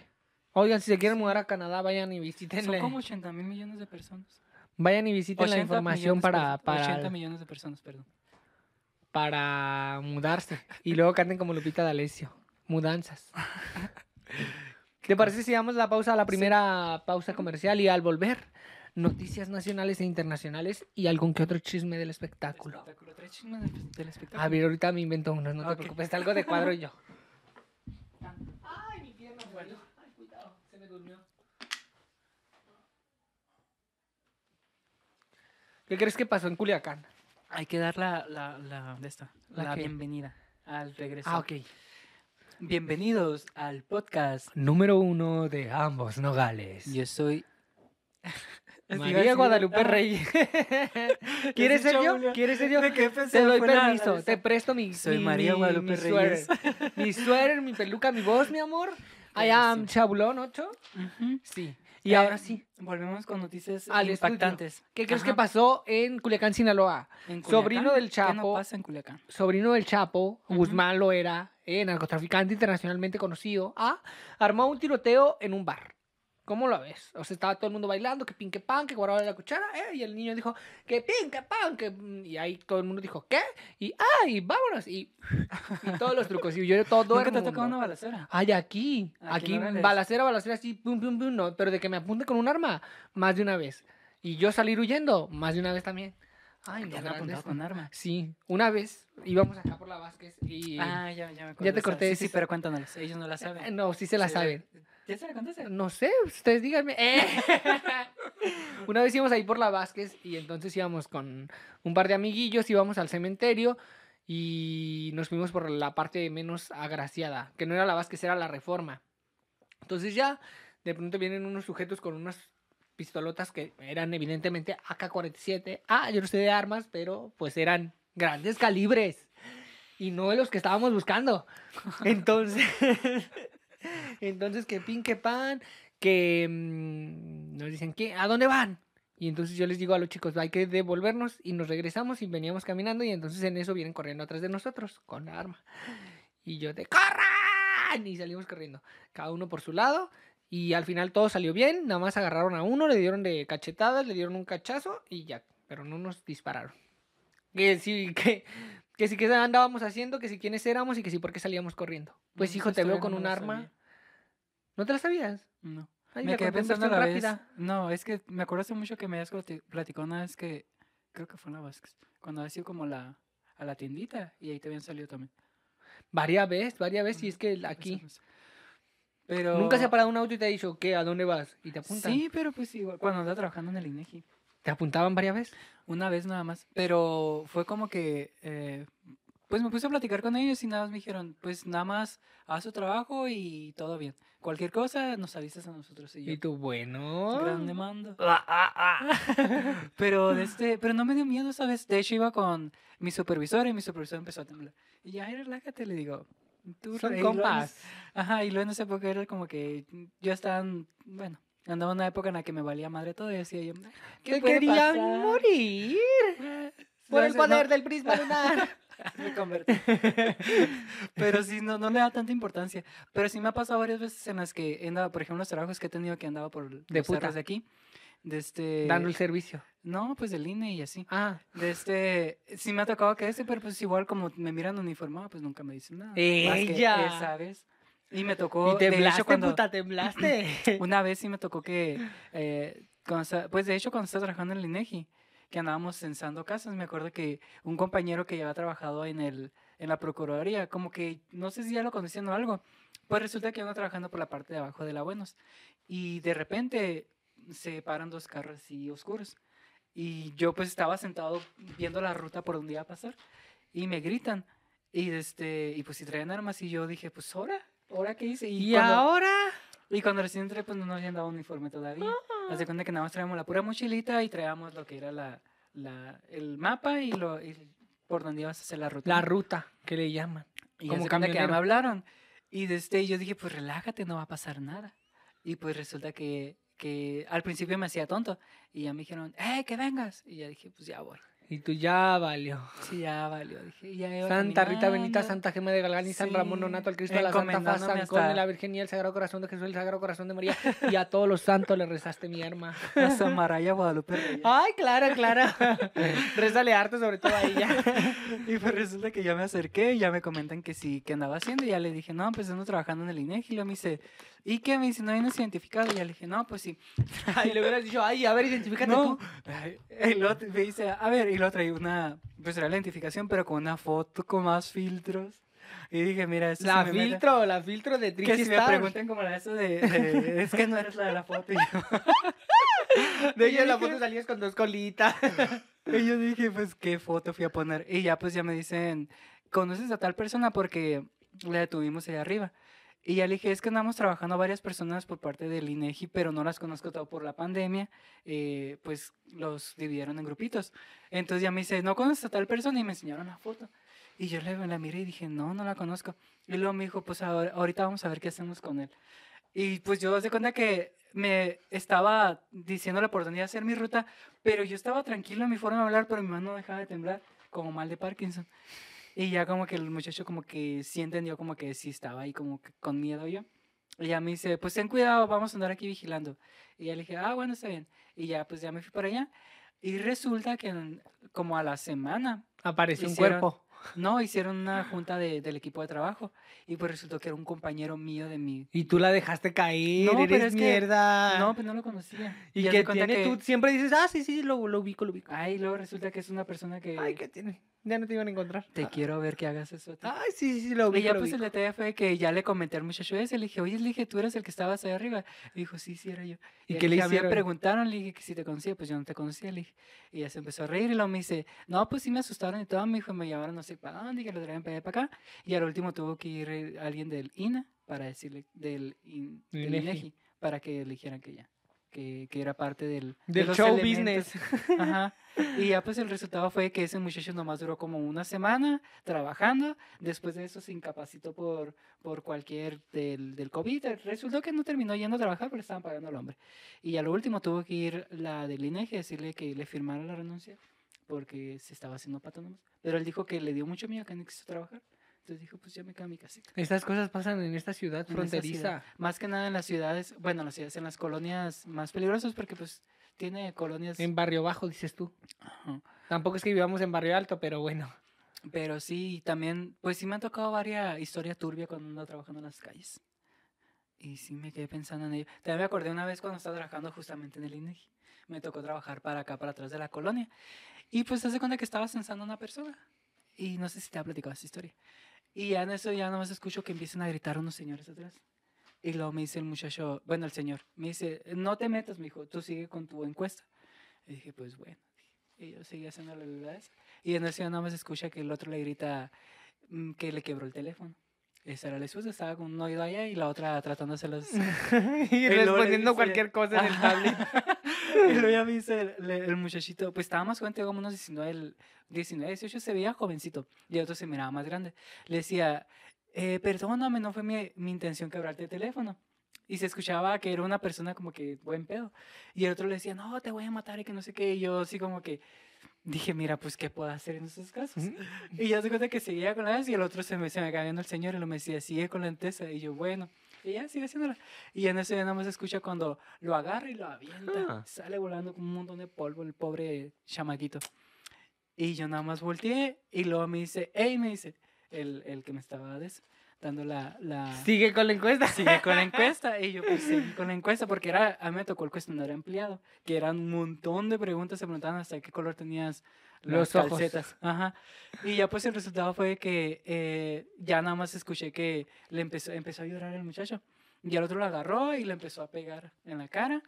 Oigan, si se quieren mudar a Canadá, vayan y Son visítenle. como 80 mil millones de personas. Vayan y visiten la 80 información para, per- 80 para, millones de personas, perdón. Para mudarse. Y luego canten como Lupita D'Alessio. Mudanzas. ¿Te parece si damos la pausa a la primera pausa comercial y al volver? Noticias nacionales e internacionales y algún que otro chisme del espectáculo. Espectáculo. ¿Traes chisme del, del espectáculo? A ver, ahorita me invento unos, no te preocupes, está algo de cuadro y yo. Ay, mi pierna falló. Ay, cuidado, se me durmió. ¿Qué crees que pasó en Culiacán? Hay que dar la, la, la, de esta, ¿La bienvenida al regreso. Ah, ok. Bienvenidos al podcast. Número uno de ambos nogales. Yo soy... María Guadalupe Reyes. ¿Quieres ser yo? ¿Quieres ser yo? Te doy permiso, te presto mi. Soy mi- María Guadalupe mi Reyes. suéter. Mi suéter, mi peluca, mi voz, mi amor. I am. Chabulón 8. Sí. Y Y ahora sí. Volvemos con noticias Al estudio. impactantes. ¿Qué crees que pasó en Culiacán, Sinaloa? En Sobrino del ¿Qué no Chapo. pasa en Culiacán? Sobrino del Chapo. Guzmán lo era, eh, narcotraficante internacionalmente conocido, ah, armó un tiroteo en un bar. ¿Cómo lo ves? O sea, estaba todo el mundo bailando, que pin, que pan, que guardaba la cuchara, eh, y el niño dijo, que pin, que pan, que... Y ahí todo el mundo dijo, ¿qué? Y, ¡ay, vámonos! Y, y todos los trucos, y yo todo ¿Nunca el te mundo. tocado una balacera? Ay, aquí, Aquí balacera, balacera, así, pum, pum, pum, no, pero de que me apunte con un arma, más de una vez. Y yo salir huyendo, más de una vez también. Ay, ¿Te grandes. apuntado con arma? Sí, una vez íbamos acá por la Vázquez y... Ah, ya, ya me acuerdo. te de esa. corté Sí, sí, pero cuéntanos. Ellos no la Eh, saben. No, sí se la Sí, saben. ¿Ya se la contaste? No sé, ustedes díganme. Eh. Una vez íbamos ahí por la Vázquez y entonces íbamos con un par de amiguillos, íbamos al cementerio y nos fuimos por la parte menos agraciada, que no era la Vázquez, era la Reforma. Entonces ya, de pronto vienen unos sujetos con unas pistolotas que eran evidentemente AK-47. Ah, yo no sé de armas, pero pues eran grandes calibres. Y no de los que estábamos buscando. Entonces, entonces que pin, que pan, que mm, nos dicen, ¿qué? ¿A dónde van? Y entonces yo les digo a los chicos, hay que devolvernos y nos regresamos y veníamos caminando y entonces en eso vienen corriendo atrás de nosotros con la arma. Y yo de, ¡corran! Y salimos corriendo, cada uno por su lado. Y al final todo salió bien, nada más agarraron a uno, le dieron de cachetadas, le dieron un cachazo y ya, pero no nos dispararon. Que sí, que, que sí que andábamos haciendo, que si quiénes éramos y que sí por qué salíamos corriendo. Pues No, hijo, te veo con no un arma. sabía. ¿No te la sabías? No. Ay, me quedé pensando a la vez. rápida. No, es que me acuerdo hace mucho que me habías plati- platicado una vez que creo que fue en la Vázquez. Cuando habías ido como la, a la tiendita y ahí te habían salido también. Varias veces, varias veces, y es que aquí. eso, eso. Pero. Nunca se ha parado un auto y te ha dicho, ¿qué? ¿A dónde vas? Y te apuntan. Sí, pero pues igual. Cuando andaba trabajando en el INEGI. ¿Te apuntaban varias veces? Una vez nada más. Pero fue como que. eh, pues me puse a platicar con ellos y nada más me dijeron, pues nada más haz su trabajo y todo bien. Cualquier cosa nos avisas a nosotros. Y yo, Y tú, bueno. gran demanda. Ah, ah, ah. Pero, de este, pero no me dio miedo, ¿sabes? De hecho, iba con mi supervisor y mi supervisor empezó a temblar. Y ya, "Ay, relájate, le digo. Tú Son compas. Ajá, y luego en esa época era como que yo estaba, bueno, andaba en una época en la que me valía madre todo y decía yo, "Ay, ¿qué Te querían pasar? morir por el poder No, del prisma lunar. me convertí. Pero sí, no, no le da tanta importancia. Pero sí me ha pasado varias veces en las que he andado, por ejemplo, los trabajos que he tenido que andaba por los puta. de aquí. De este... Dando el servicio. No, pues del INE y así. Ah. De este, sí me ha tocado que ese, pero pues igual como me miran uniformado, pues nunca me dicen nada. Más que ¡Ella! vez. Y me tocó, Y temblaste, de hecho, cuando puta, temblaste. una vez sí me tocó que, eh, cuando pues de hecho cuando estaba trabajando en el INEGI, que andábamos censando casas, me acuerdo que un compañero que ya había trabajado en el, en la Procuraduría, como que no sé si ya lo conocían o algo. Pues resulta que ando trabajando por la parte de abajo de la Buenos y de repente se paran dos carros así oscuros. Y yo pues estaba sentado viendo la ruta por donde iba a pasar y me gritan. Y, este, y pues si traían armas y yo dije, pues ahora, ahora qué hice. ¿Y, cuando- ahora? y cuando recién entré, pues no nos habían dado uniforme todavía. Haz de cuenta que nada más traíamos la pura mochilita y traíamos lo que era la, la, el mapa y, lo, y por donde ibas a hacer la ruta. La ruta, que le llaman. Y como cuenta que me hablaron. Y desde yo dije, pues relájate, no va a pasar nada. Y pues resulta que, que al principio me hacía tonto. Y ya me dijeron, ¡eh, que vengas! Y ya dije, pues ya voy. Y tú ya valió. Sí, ya valió. Dije, y ya iba Santa Rita Benita. Santa Gema de Galgán y San Ramón Nonato, al Cristo de la Santa Faz, San hasta- la Virgen y el Sagrado Corazón de Jesús, el Sagrado Corazón de María. Y a todos los santos le rezaste mi arma. A Samaraya Guadalupe Reyes. Ay, claro, claro. Rézale harto, sobre todo a ella. Y pues resulta que ya me acerqué y ya me comentan que sí, que andaba haciendo. Y ya le dije, no, pues ando trabajando en el INEGI. Y luego me dice, ¿y qué? Me dice, no vienes identificado. Y ya le dije, no, pues sí. Ay, le hubieras dicho, ay, a ver, identifícate no. tú. Y luego me dice, a ver, y luego traía una, pues era la identificación, pero con una foto con más filtros. Y dije, mira, esto La me filtro, la filtro de Que Tricky si me Stars. pregunten como la eso de, de, es que no eres la de la foto. Y yo, De ella en la foto salías con dos colitas. Y yo dije, pues, ¿qué foto fui a poner? Y ya, pues, ya me dicen, ¿conoces a tal persona? Porque la detuvimos allá arriba. Y ya le dije, es que andamos trabajando varias personas por parte del INEGI, pero no las conozco todo por la pandemia. eh, pues, los dividieron en grupitos. Entonces ya me dice, ¿no conoces a tal persona? Y me enseñaron la foto. Y yo le, la miré y dije, no, no la conozco. Y luego me dijo, pues, ahora- ahorita vamos a ver qué hacemos con él. Y pues yo de cuenta que me estaba diciéndole por dónde iba a hacer mi ruta, pero yo estaba tranquilo en mi forma de hablar, pero mi mano no dejaba de temblar, como mal de Parkinson. Y ya como que el muchacho como que sí entendió como que sí estaba ahí como que con miedo yo. Y ya me dice, pues ten cuidado, vamos a andar aquí vigilando. Y ya le dije, ah, bueno, está bien. Y ya pues ya me fui para allá. Y resulta que en- como a la semana, Apareció un cuerpo. no, hicieron una junta de- del equipo de trabajo. Y pues resultó que era un compañero mío de mi... Y tú la dejaste caer, No, pero eres es que- mierda. No, pues no lo conocía. y de que tiene, que- tú siempre dices, ah, sí, sí, lo, lo ubico, lo ubico. Ay, luego resulta que es una persona que... Ay, ¿qué tiene? Ya no te iban a encontrar. Te quiero ver que hagas eso. Ay, sí, sí, sí, lo Y ubico, ya lo pues el ubico. detalle fue que ya le comenté al muchacho ese, le dije, oye, le dije, tú eres el que estabas ahí arriba. Y dijo, sí, sí, era yo. ¿Y ya qué le hicieron? Me preguntaron, le dije que si te conocía, pues yo no te conocía, le dije. Y ya se empezó a reír y luego me dice, no, pues sí me asustaron y todo, me dijo, me llevaron no sé para dónde, y que lo traían para allá para acá. Y al último tuvo que ir eh, alguien del INA para decirle, del, in- Del INEGI. INEGI, para que le dijeran que ya, que, que era parte del... de Del los show elementos. business. Ajá. Y ya pues el resultado fue que ese muchacho nomás duró como una semana trabajando. Después de eso se incapacitó por, por cualquier del, del COVID. Resultó que no terminó yendo a trabajar porque le estaban pagando al hombre. Y a lo último tuvo que ir la del INEGI a decirle que le firmara la renuncia porque se estaba haciendo pato nomás. Pero él dijo que le dio mucho miedo que no quiso trabajar. Entonces dijo, pues ya me quedo mi casita. Estas cosas pasan en esta ciudad En fronteriza. ciudad. Más que nada en las ciudades, bueno, en las ciudades, en las colonias más peligrosas porque pues tiene colonias... En barrio bajo, dices tú. Ajá. Tampoco es que vivamos en barrio alto, pero bueno. Pero sí, también, pues sí me han tocado varias historias turbias cuando ando trabajando en las calles. Y sí me quedé pensando en ello. También me acordé una vez cuando estaba trabajando justamente en el INEGI. Me tocó trabajar para acá, para atrás de la colonia. Y pues se hace cuenta que estaba censando a una persona. Y no sé si te ha platicado esa historia. Y ya en eso ya nomás escucho que empiezan a gritar unos señores atrás. Y luego me dice el muchacho, bueno, el señor, me dice, no te metas, me dijo, tú sigue con tu encuesta. Y dije, pues bueno. Y yo seguí haciendo la verdad. Y en eso ya nada más escucha que el otro le grita mm, que le quebró el teléfono. Esa era la excusa, estaba con un oído allá y la otra tratando de hacer los... y le respondiendo dice- cualquier cosa en el tablet. y luego ya me dice el, el muchachito, pues estaba más joven, tenía como unos 19, el 19, 18, se veía jovencito. Y el otro se miraba más grande. Le decía, eh, perdóname, no fue mi, mi intención quebrarte el teléfono. Y se escuchaba que era una persona como que buen pedo. Y el otro le decía, no, te voy a matar y que no sé qué. Y yo así como que dije, mira, pues, ¿qué puedo hacer en esos casos? Y ya se cuenta que seguía con la y el otro se me, se me cayó viendo el señor y lo me decía, sigue con la entesa. Y yo, bueno. Y ya sigue haciéndola. Y en eso ya nada más escucha cuando lo agarra y lo avienta. Ah. Sale volando con un montón de polvo el pobre chamaquito. Y yo nada más volteé y luego me dice, hey, me dice, el, el que me estaba dando la... la Sigue con la encuesta. sigue con la encuesta. Y yo pues seguí con la encuesta porque era, a mí me tocó el cuestionario ampliado, que eran un montón de preguntas, se preguntaban hasta qué color tenías Los ojos. calcetas. Ajá. Y ya pues el resultado fue que eh, ya nada más escuché que le empezó, empezó a llorar el muchacho. Y el otro lo agarró y le empezó a pegar en la cara.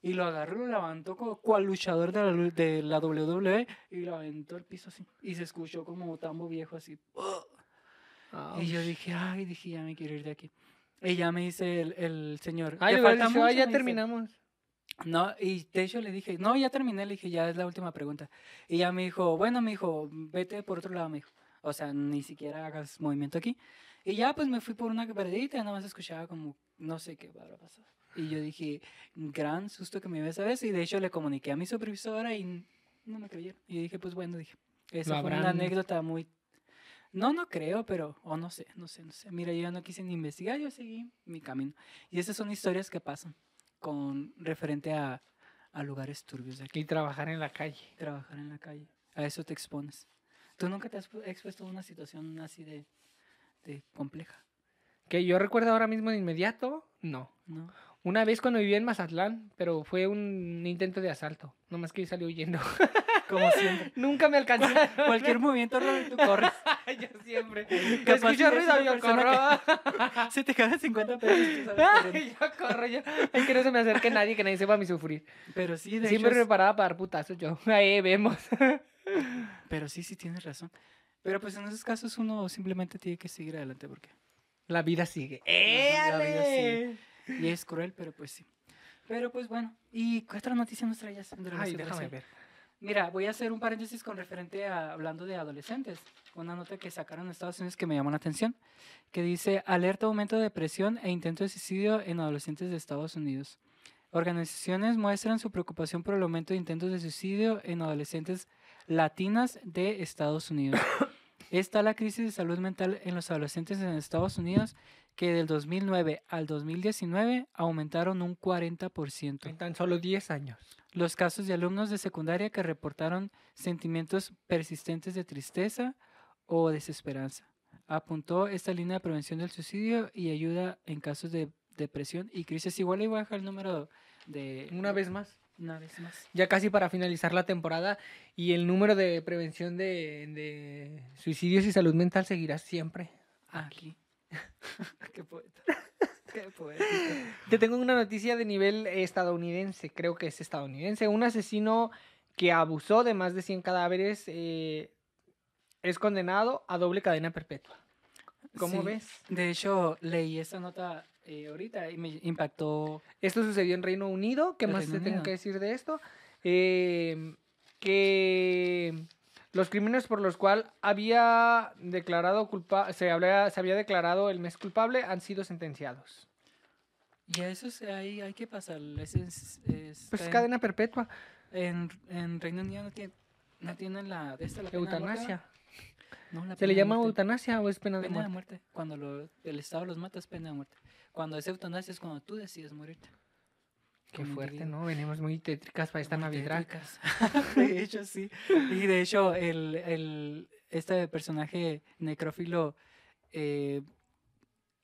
Y lo agarró, lo levantó como cual luchador de la, de la WWE y lo aventó al piso así. Y se escuchó como tambo viejo así. Y yo dije, ay, dije, ya me quiero ir de aquí. Y ya me dice el, el señor. Ay, "¿Te le hubiera falta dicho, mucho?", "Ay, ya me dice. No, y de hecho le dije, no, ya terminé, le dije, ya es la última pregunta. Y ya me dijo, bueno, me dijo, vete por otro lado, me dijo. O sea, ni siquiera hagas movimiento aquí. Y ya pues me fui por una quebradita, nada más escuchaba como, no sé qué va a pasar. Y yo dije, gran susto que me ves a veces. Y de hecho le comuniqué a mi supervisora y no me creyeron. Y dije, pues bueno, dije, esa fue una anécdota muy... No, no creo, pero, o no sé, no sé, no sé. Mira, yo ya no quise ni investigar, yo seguí mi camino. Y esas son historias que pasan con referente a, a lugares turbios de aquí. Y trabajar en la calle. Trabajar en la calle. A eso te expones. ¿Tú nunca te has pu- expuesto a una situación así de, de compleja? Que yo recuerdo ahora mismo de inmediato, no. ¿No? Una vez cuando vivía en Mazatlán, pero fue un intento de asalto. Nomás que yo salí huyendo. Como siempre. Nunca me alcanzaron. Cualquier movimiento raro tú corres. yo siempre. Capaz Escucho eres ruido, yo corro. Se te quedan 50 pesos. Ay, yo corro, yo. Ay, que no se me acerque nadie, que nadie sepa mi sufrir. Pero sí, de Siempre preparada para dar putazos yo. Ahí vemos. Pero sí, sí tienes razón. Pero pues en esos casos uno simplemente tiene que seguir adelante porque... La vida sigue. Ajá, la vida ¡Éale! Y es cruel, pero pues sí. Pero pues bueno. ¿Y qué otra noticia nos traías? Ay, déjame ver. Mira, voy a hacer un paréntesis con referente a hablando de adolescentes. Una nota que sacaron en Estados Unidos que me llamó la atención, que dice alerta aumento de depresión e intento de suicidio en adolescentes de Estados Unidos. Organizaciones muestran su preocupación por el aumento de intentos de suicidio en adolescentes latinas de Estados Unidos. Está la crisis de salud mental en los adolescentes en Estados Unidos que del 2009 al 2019 aumentaron un 40%. En tan solo 10 años. Los casos de alumnos de secundaria que reportaron sentimientos persistentes de tristeza o desesperanza. Apuntó esta línea de prevención del suicidio y ayuda en casos de depresión y crisis. Igual le voy a dejar el número de... Una vez más. Una vez más. Ya casi para finalizar la temporada. Y el número de prevención de, de suicidios y salud mental seguirá siempre. Aquí. Qué poeta. Qué poético. Te tengo una noticia de nivel estadounidense, creo que es estadounidense. Un asesino que abusó de más de 100 cadáveres eh, es condenado a doble cadena perpetua. ¿Cómo Sí, ves? De hecho, leí esta nota eh, ahorita y me impactó. Esto sucedió en Reino Unido. ¿Qué más Reino te tengo que decir de esto? Eh, que los crímenes por los cuales había declarado culpa se, había, se había declarado el mes culpable han sido sentenciados. Y a eso se- hay, hay que pasar. Es, es- es- Pues cadena perpetua, En, en Reino Unido no, tiene, no tienen la, esta, la eutanasia. ¿Va? No, la ¿Se le llama muerte. eutanasia o es pena de Pena de muerte? muerte. Cuando lo- el Estado los mata es pena de muerte. Cuando es eutanasia es cuando tú decides morirte. Qué como fuerte. ¿no? Venimos muy tétricas para esta Navidad. de hecho, sí. Y de hecho, el, el, este personaje necrófilo eh,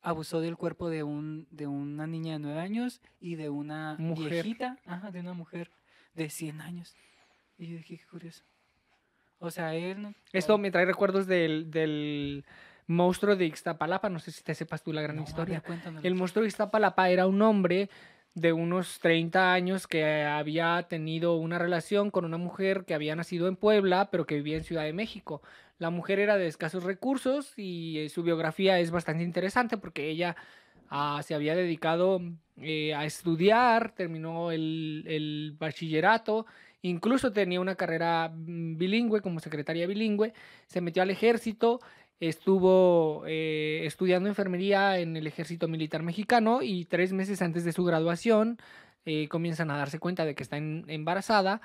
abusó del cuerpo de, un, de una niña de 9 años y de una Mujer. viejita, ajá, de una mujer de 100 años. Y yo dije, qué curioso. O sea, él. Esto me trae recuerdos del, del monstruo de Ixtapalapa. No sé si te sepas tú la gran No, a ver, historia. El monstruo de Iztapalapa era un hombre de unos 30 años que había tenido una relación con una mujer que había nacido en Puebla, pero que vivía en Ciudad de México. La mujer era de escasos recursos y eh, su biografía es bastante interesante porque ella ah, se había dedicado eh, a estudiar, terminó el, el bachillerato, incluso tenía una carrera mm, bilingüe como secretaria bilingüe, se metió al ejército, estuvo eh, estudiando enfermería en el ejército militar mexicano y tres meses antes de su graduación eh, comienzan a darse cuenta de que está embarazada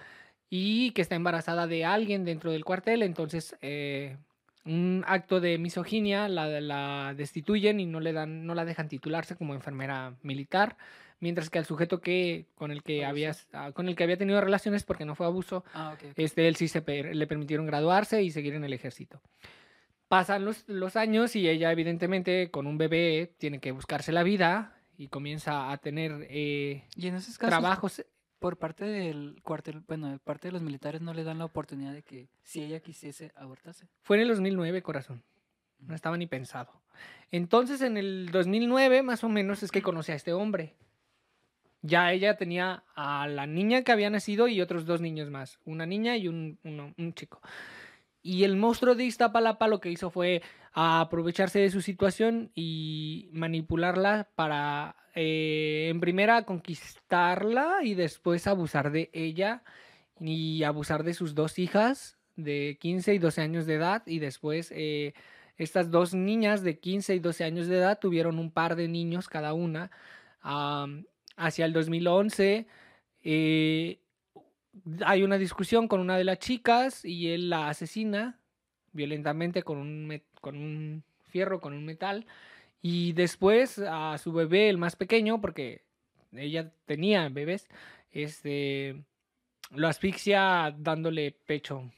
y que está embarazada de alguien dentro del cuartel, entonces eh, un acto de misoginia la, la destituyen y no le dan, no la dejan titularse como enfermera militar, mientras que al sujeto que con el que había Abusó. ah, con el que había tenido relaciones porque no fue abuso, Ah, este, él sí se per- le permitieron graduarse y seguir en el ejército. Pasan los, los años y ella, evidentemente, con un bebé, tiene que buscarse la vida y comienza a tener eh, Y en esos casos... trabajos. por parte del cuartel, bueno, de parte de los militares no le dan la oportunidad de que si ella quisiese abortarse. Fue en el 2009, corazón. No estaba ni pensado. Entonces, en el 2009, más o menos, es que conocí a este hombre. Ya ella tenía a la niña que había nacido y otros dos niños más. Una niña y un, uno- un chico. Y el monstruo de Iztapalapa lo que hizo fue aprovecharse de su situación y manipularla para, eh, en primera, conquistarla y después abusar de ella y abusar de sus dos hijas de 15 y 12 años de edad y después eh, estas dos niñas de 15 y 12 años de edad tuvieron un par de niños cada una. Hacia el 2011 eh, hay una discusión con una de las chicas y él la asesina violentamente con un, con un fierro, con un metal. Y después a su bebé, el más pequeño, porque ella tenía bebés, este, lo asfixia dándole pecho.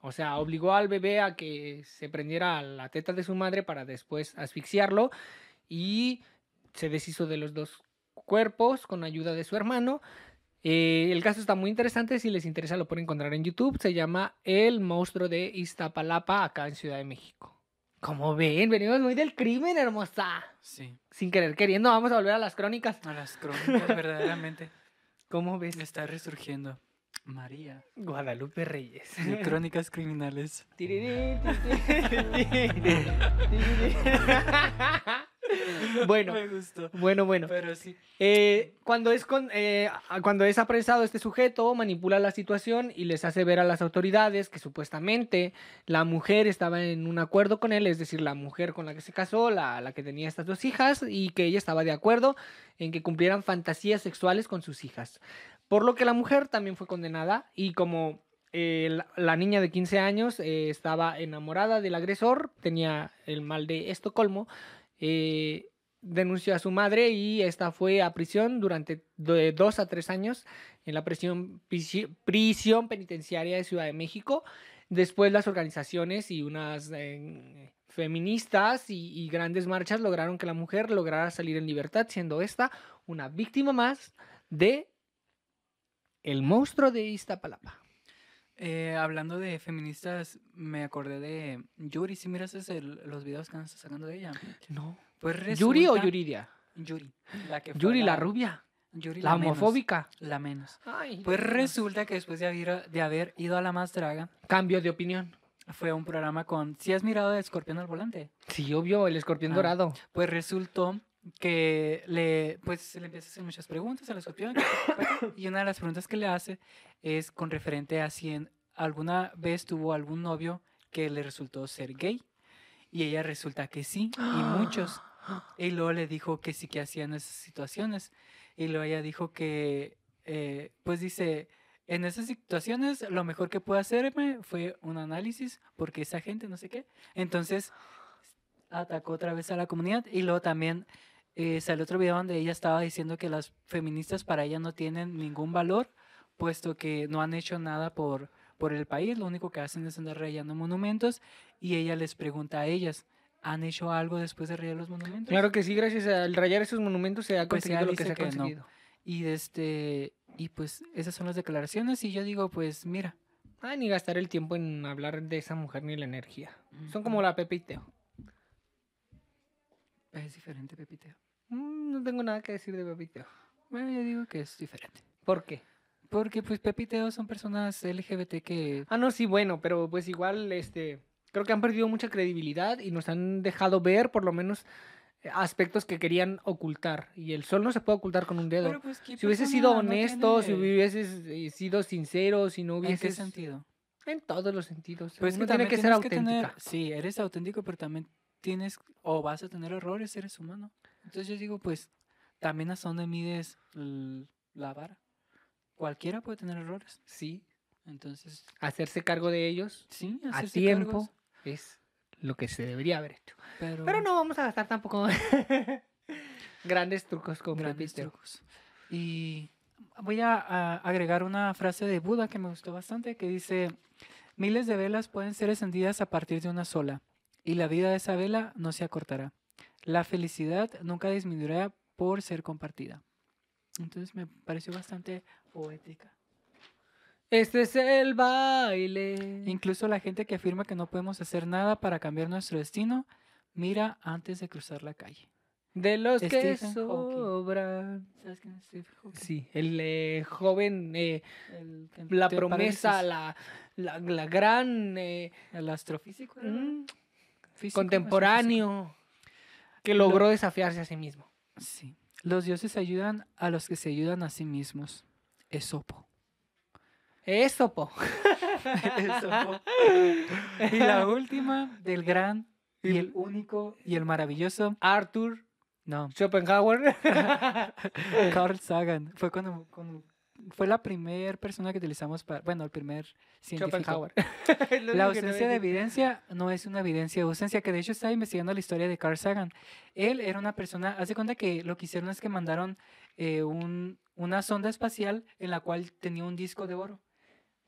O sea, obligó al bebé a que se prendiera la teta de su madre para después asfixiarlo y se deshizo de los dos cuerpos con ayuda de su hermano. Eh, el caso está muy interesante, si les interesa lo pueden encontrar en YouTube. Se llama El monstruo de Iztapalapa, acá en Ciudad de México. Como ven, venimos muy del crimen, hermosa. Sí. Sin querer queriendo, vamos a volver a las crónicas. A las crónicas, verdaderamente. ¿Cómo ves? Está resurgiendo. María. Guadalupe Reyes. De crónicas criminales. Bueno, Me gustó. bueno, bueno. Pero sí. Eh, cuando, es con, eh, cuando es apresado este sujeto, manipula la situación y les hace ver a las autoridades que supuestamente la mujer estaba en un acuerdo con él, es decir, la mujer con la que se casó, la, la que tenía estas dos hijas, y que ella estaba de acuerdo en que cumplieran fantasías sexuales con sus hijas. Por lo que la mujer también fue condenada y como eh, la, la niña de 15 años eh, estaba enamorada del agresor, tenía el mal de Estocolmo, eh, denunció a su madre y esta fue a prisión durante de dos a tres años en la prisión, prisi- prisión penitenciaria de Ciudad de México. Después las organizaciones y unas eh, feministas y, y grandes marchas lograron que la mujer lograra salir en libertad, siendo esta una víctima más de el monstruo de Iztapalapa. Eh, hablando de feministas, me acordé de Yuri. Si miras ese- los videos que nos está sacando de ella. No. Pues ¿Yuri o Yuridia? Yuri. La que fue Yuri la rubia, Yuri la homofóbica. la menos. Ay, Pues resulta que después de haber, de haber ido a la más draga, Cambio de opinión. fue un programa con. Si has mirado de Escorpión al volante? Sí, obvio, el escorpión Ah. dorado. Pues resultó que le, pues, se le empieza a hacer muchas preguntas al escorpión. Y una de las preguntas que le hace es con referente a si en- alguna vez tuvo algún novio que le resultó ser gay. Y ella resulta que sí, y muchos. Y luego le dijo que sí que hacía en esas situaciones. Y luego ella dijo que, eh, pues dice, en esas situaciones lo mejor que pude hacerme fue un análisis porque esa gente no sé qué. Entonces atacó otra vez a la comunidad y luego también eh, salió otro video donde ella estaba diciendo que las feministas para ella no tienen ningún valor puesto que no han hecho nada por, por el país, lo único que hacen es andar rayando monumentos y ella les pregunta a ellas, ¿han hecho algo después de rayar los monumentos? Claro que sí, gracias al rayar esos monumentos se ha Pues conseguido lo que se ha que no. conseguido. Y este y pues esas son las declaraciones y yo digo, pues mira, Ay, ni gastar el tiempo en hablar de esa mujer ni la energía. Son como la Pepe y Teo. es diferente, Pepiteo. Mm, no tengo nada que decir de Pepe y Teo. Bueno, yo digo que es diferente. ¿Por qué? Porque pues Pepe y Teo son personas LGBT que Ah, no, sí, bueno, pero pues igual, este, creo que han perdido mucha credibilidad y nos han dejado ver, por lo menos, eh, aspectos que querían ocultar. Y el sol no se puede ocultar con un dedo. Pues, ¿qué si hubiese sido no honesto, si tiene- hubieses eh, sido sincero, si no ¿En qué hubieses... sentido? En todos los sentidos. Pues Uno que tiene que ser que tener- auténtica. sí, eres auténtico, pero también tienes o vas a tener errores, eres humano. Entonces yo digo, pues, también hasta dónde mides la vara. Cualquiera puede tener errores. Sí, Entonces, hacerse cargo de ellos sí, a tiempo cargos, es lo que se debería haber hecho. pero, Pero no vamos a gastar tampoco grandes trucos con grandes trucos. Y voy a, a agregar una frase de Buda que me gustó bastante, que dice, miles de velas pueden ser encendidas a partir de una sola, y la vida de esa vela no se acortará. La felicidad nunca disminuirá por ser compartida. Entonces me pareció bastante poética. Este es el baile. Incluso la gente que afirma que no podemos hacer nada para cambiar nuestro destino, mira antes de cruzar la calle. De los que Stephen Hawking. sobran. ¿Sabes quién es Stephen Hawking? Sí, el eh, joven, eh, El que la promesa, la, la, la gran eh, El astrofísico. mm, Físico, contemporáneo que Lo- logró desafiarse a sí mismo. Sí. Los dioses ayudan a los que se ayudan a sí mismos. Esopo. Eso, po. Esopo. y la última del gran y el único y el maravilloso. Arthur No, Schopenhauer. Carl Sagan. Fue cuando, cuando- fue la primera persona que utilizamos para, bueno, el primer científico. Schopenhauer. La ausencia de evidencia no es una evidencia de ausencia, que de hecho estaba investigando la historia de Carl Sagan. Él era una persona, hace cuenta que lo que hicieron es que mandaron eh, un- una sonda espacial en la cual tenía un disco de oro.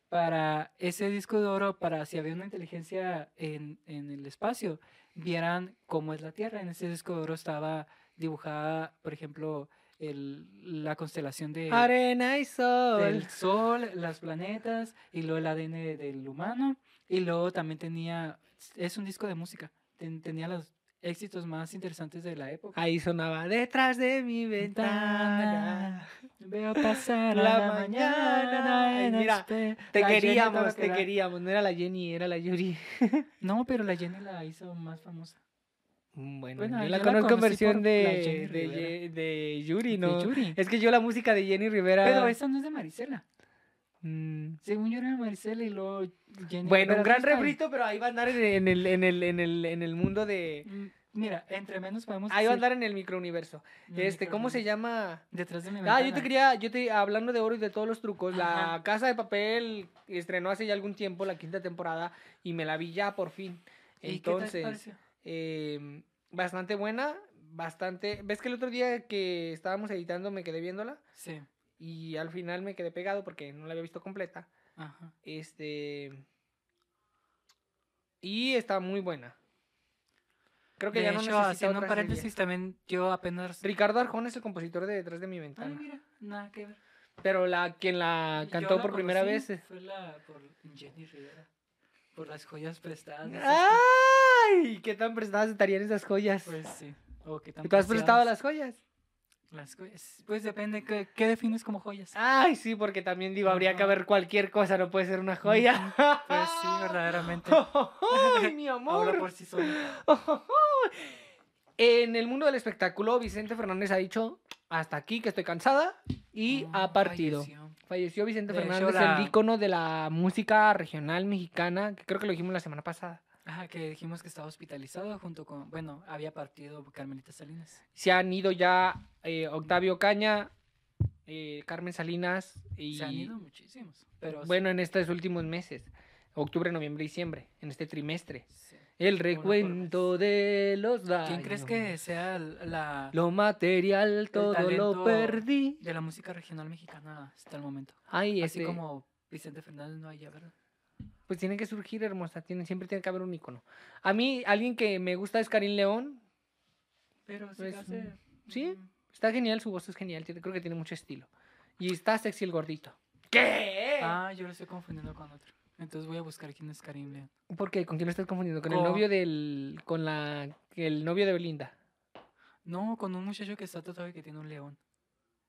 Para ese disco de oro, para si había una inteligencia en, en el espacio, vieran cómo es la Tierra. En ese disco de oro estaba dibujada, por ejemplo, el- la constelación de, Arena y sol. del Sol, los planetas y luego el ADN del humano. Y luego también tenía, es un disco de música, ten- tenía los éxitos más interesantes de la época. Ahí sonaba detrás de mi ventana. Veo pasar La la mañana. Mira, espe- Te La queríamos, te queríamos. No era la Jenny, era la Yuri. No, pero la Jenny la hizo más famosa. Mm, Bueno, Bueno, yo yo la la conozco en versión de, de, Yuri, De ¿no? Yuri. Es que yo la música de Jenny Rivera. Pero esa no es de Marisela. Mm, Según yo era Marisela y luego Jenny Bueno, un gran refrito, pero ahí va a andar en, el, en, el, en, el, en el mundo de. Mm, Mira, entre menos podemos Ahí va a andar en el microuniverso. Este, ¿cómo se llama? Detrás de mi Ah, yo te quería, yo te, hablando de oro y de todos los trucos, la. Casa de Papel estrenó hace ya algún tiempo la quinta temporada y me la vi ya por fin. ¿Y qué tal te Entonces, pareció? eh, bastante buena, bastante... ¿Ves que el otro día que estábamos editando me quedé viéndola? Sí. Y al final me quedé pegado porque no la había visto completa. Ajá. Este... Y está muy buena. Creo que de ya no hecho, necesita haciendo serie. paréntesis, también yo apenas... Ricardo Arjón es el compositor de Detrás de mi Ay, ventana. mira, nada que ver. Pero la quien la cantó la por primera vez. eh. Fue la por Jenny Rivera. Por las joyas prestadas. ¡Ay! ¿Qué tan prestadas estarían esas joyas? Pues sí. O qué tan ¿Tú has prestado las joyas? Las joyas. Pues depende, ¿qué, qué defines como joyas? Ay, sí, porque también digo, habría que ver cualquier cosa, no puede ser una joya. Pues sí, verdaderamente. ¡Ay, mi amor! Habla por sí solo. En el mundo del espectáculo, Vicente Fernández ha dicho, hasta aquí que estoy cansada, y Oh, ha partido. falleció. Falleció Vicente De hecho, Fernández, la- el ícono de la música regional mexicana, que creo que lo dijimos la semana pasada. Ajá, que dijimos que estaba hospitalizado junto con... Bueno, había partido Carmelita Salinas. Se han ido ya eh, Octavio Caña, eh, Carmen Salinas y... Se han ido muchísimos. Pero sí, Bueno, en estos últimos meses, octubre, noviembre y diciembre, en este trimestre. sí. El recuento de los daños. ¿Quién crees que sea la Lo material, todo lo perdí. de la música regional mexicana hasta el momento? Ay, Así este, como Vicente Fernández no hay ya, ¿verdad? Pues tiene que surgir, hermosa. Tiene, siempre tiene que haber un icono. A mí, alguien que me gusta es Karim León. Pero sí, Pues, hace- sí. mm, Está genial, su voz es genial. tiene- creo que tiene mucho estilo. Y está sexy el gordito. ¿Qué? Ah, yo lo estoy confundiendo con otro. Entonces voy a buscar quién es Karim León. ¿Por qué? ¿Con quién lo estás confundiendo? Con el Con- novio del. Con la. El novio de Belinda. No, con un muchacho que está tatuado y que tiene un león.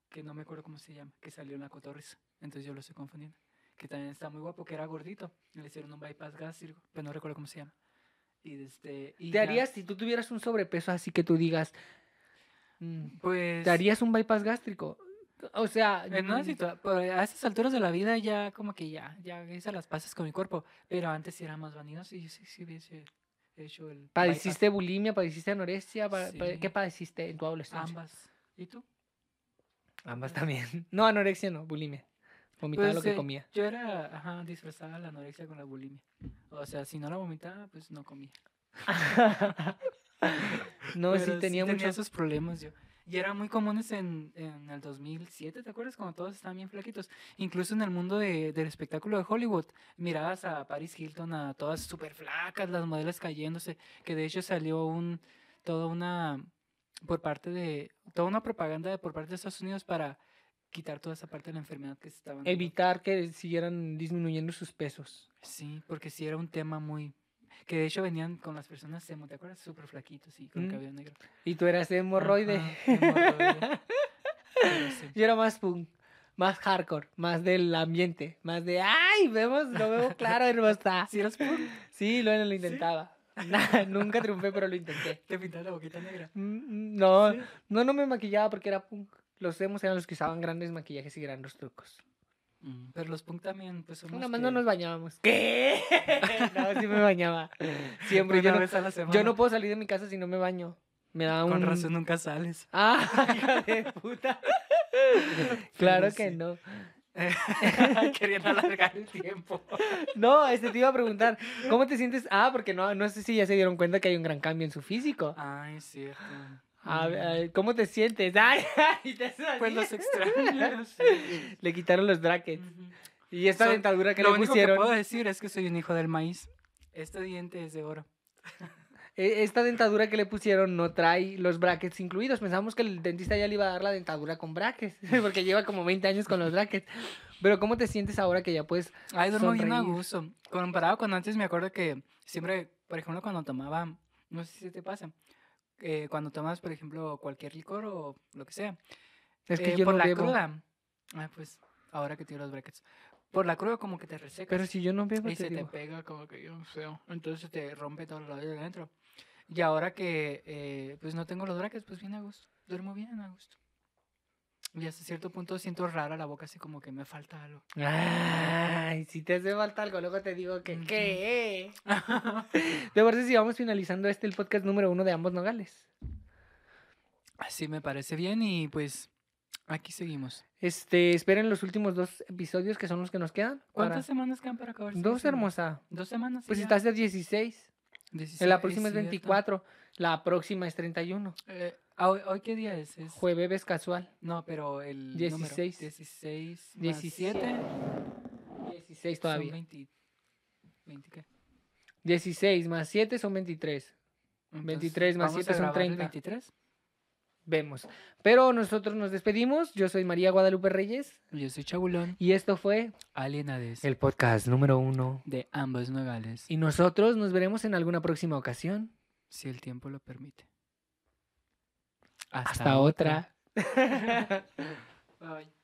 Que no me acuerdo cómo se llama. Que salió en la cotorriza. Entonces yo lo estoy confundiendo. Que también está muy guapo, que era gordito. Le hicieron un bypass gástrico. Pero no recuerdo cómo se llama. Y este. Y ¿Te ya, harías, si tú tuvieras un sobrepeso así que tú digas. mm, Pues. ¿Te harías un bypass gástrico? O sea. Una mm, a estas alturas de la vida ya como que ya, ya hice las paces con mi cuerpo. Pero antes sí era más vanidoso y yo sí, sí hubiese hecho el bypass. ¿Padeciste bulimia? ¿Padeciste anorexia? pa- Sí. ¿Qué padeciste en tu adolescencia? ambas. ¿Y tú? Ambas también. No, anorexia no, bulimia. Vomitaba Pues, lo que eh, comía. Yo era, ajá, disfrazaba la anorexia con la bulimia. O sea, si no la vomitaba, pues no comía. no, sí tenía mucho. esos problemas yo. Y eran muy comunes en, en el 2007, ¿te acuerdas? Cuando todos estaban bien flaquitos. Incluso en el mundo de- del espectáculo de Hollywood. Mirabas a Paris Hilton, a todas súper flacas, las modelos cayéndose. Que de hecho salió un, toda una, por parte de, toda una propaganda de- por parte de Estados Unidos para quitar toda esa parte de la enfermedad que se estaban. Evitar que siguieran disminuyendo sus pesos. Sí, porque sí era un tema muy. Que de hecho venían con las personas emo, ¿te acuerdas? Súper flaquitos y con Mm. cabello negro. Y tú eras hemorroide. Ajá, hemorroide. Sí. Yo era más punk, más hardcore, más del ambiente, más de ¡ay! Vemos, lo veo claro, hermosa. ¿Sí eras punk? Sí, lo, lo intentaba. Nah, nunca triunfé, pero lo intenté. Te pintaste la boquita negra. Mm, mm, No, Sí. no, no me maquillaba porque era punk. Los emos eran los que usaban grandes maquillajes y grandes trucos. Mm, Pero los punk también, pues somos. Nada más que- no nos bañábamos. ¿Qué? No, sí me bañaba. Siempre. Yo una no, vez a la semana. yo no puedo salir de mi casa si no me baño. Me da un... Con razón nunca sales. Ah, hija de puta. claro que no. Querían alargar el tiempo. No, este te iba a preguntar, ¿cómo te sientes? Ah, porque no, no sé si ya se dieron cuenta que hay un gran cambio en su físico. Ay, es cierto. A ver, ¿cómo te sientes? Ay, te. Pues los extraños. Le quitaron los brackets. Ujú. Y esta So- dentadura que Lo le único pusieron, que puedo decir es que soy un hijo del maíz. Este diente es de oro. e- esta dentadura que le pusieron no trae los brackets incluidos. Pensamos que el dentista ya le iba a dar la dentadura con brackets, porque lleva como 20 años con los brackets. Pero ¿cómo te sientes ahora que ya puedes Ay, duermo bien a gusto. Comparado con antes, me acuerdo que siempre, por ejemplo, cuando tomaba, no sé si te pasa, eh, cuando tomas, por ejemplo, cualquier licor o lo que sea, Es que eh, yo por no la bebo. cruda, ah, pues ahora que tiro los brackets, por la cruda como que te resecas. Pero si yo no bebo, y te se te pega como que yo feo. Entonces te rompe todo lo de adentro. Y ahora que eh, pues no tengo los brackets, pues bien a gusto. Duermo bien a gusto. Y hasta cierto punto siento rara la boca, así como que me falta algo. Ay, si te hace falta algo, luego te digo que qué. ¿Te parece si vamos finalizando este el podcast número uno de ambos nogales? Así me parece bien y pues aquí seguimos. Este, esperen los últimos dos episodios que son los que nos quedan. ¿Cuántas para- semanas quedan para acabar? Dos, hermosa. Dos semanas. Pues estás a 16. 16, La próxima es cierto. 24. La próxima es 31. Eh, ah, ¿hoy, hoy qué día es? es... Jueves casual. No, pero el 16. 16. 17. 17. 16 todavía. 20, 20 ¿qué? 16 más 7 son 23. Entonces, 23 más ¿vamos a 7 son grabar el 30. 23? Vemos. Pero nosotros nos despedimos. Yo soy María Guadalupe Reyes. Yo soy Chabulón. Y esto fue Alienades. el podcast número uno. de ambos nogales. Y nosotros nos veremos en alguna próxima ocasión. Si el tiempo lo permite. Hasta, otra. Bye.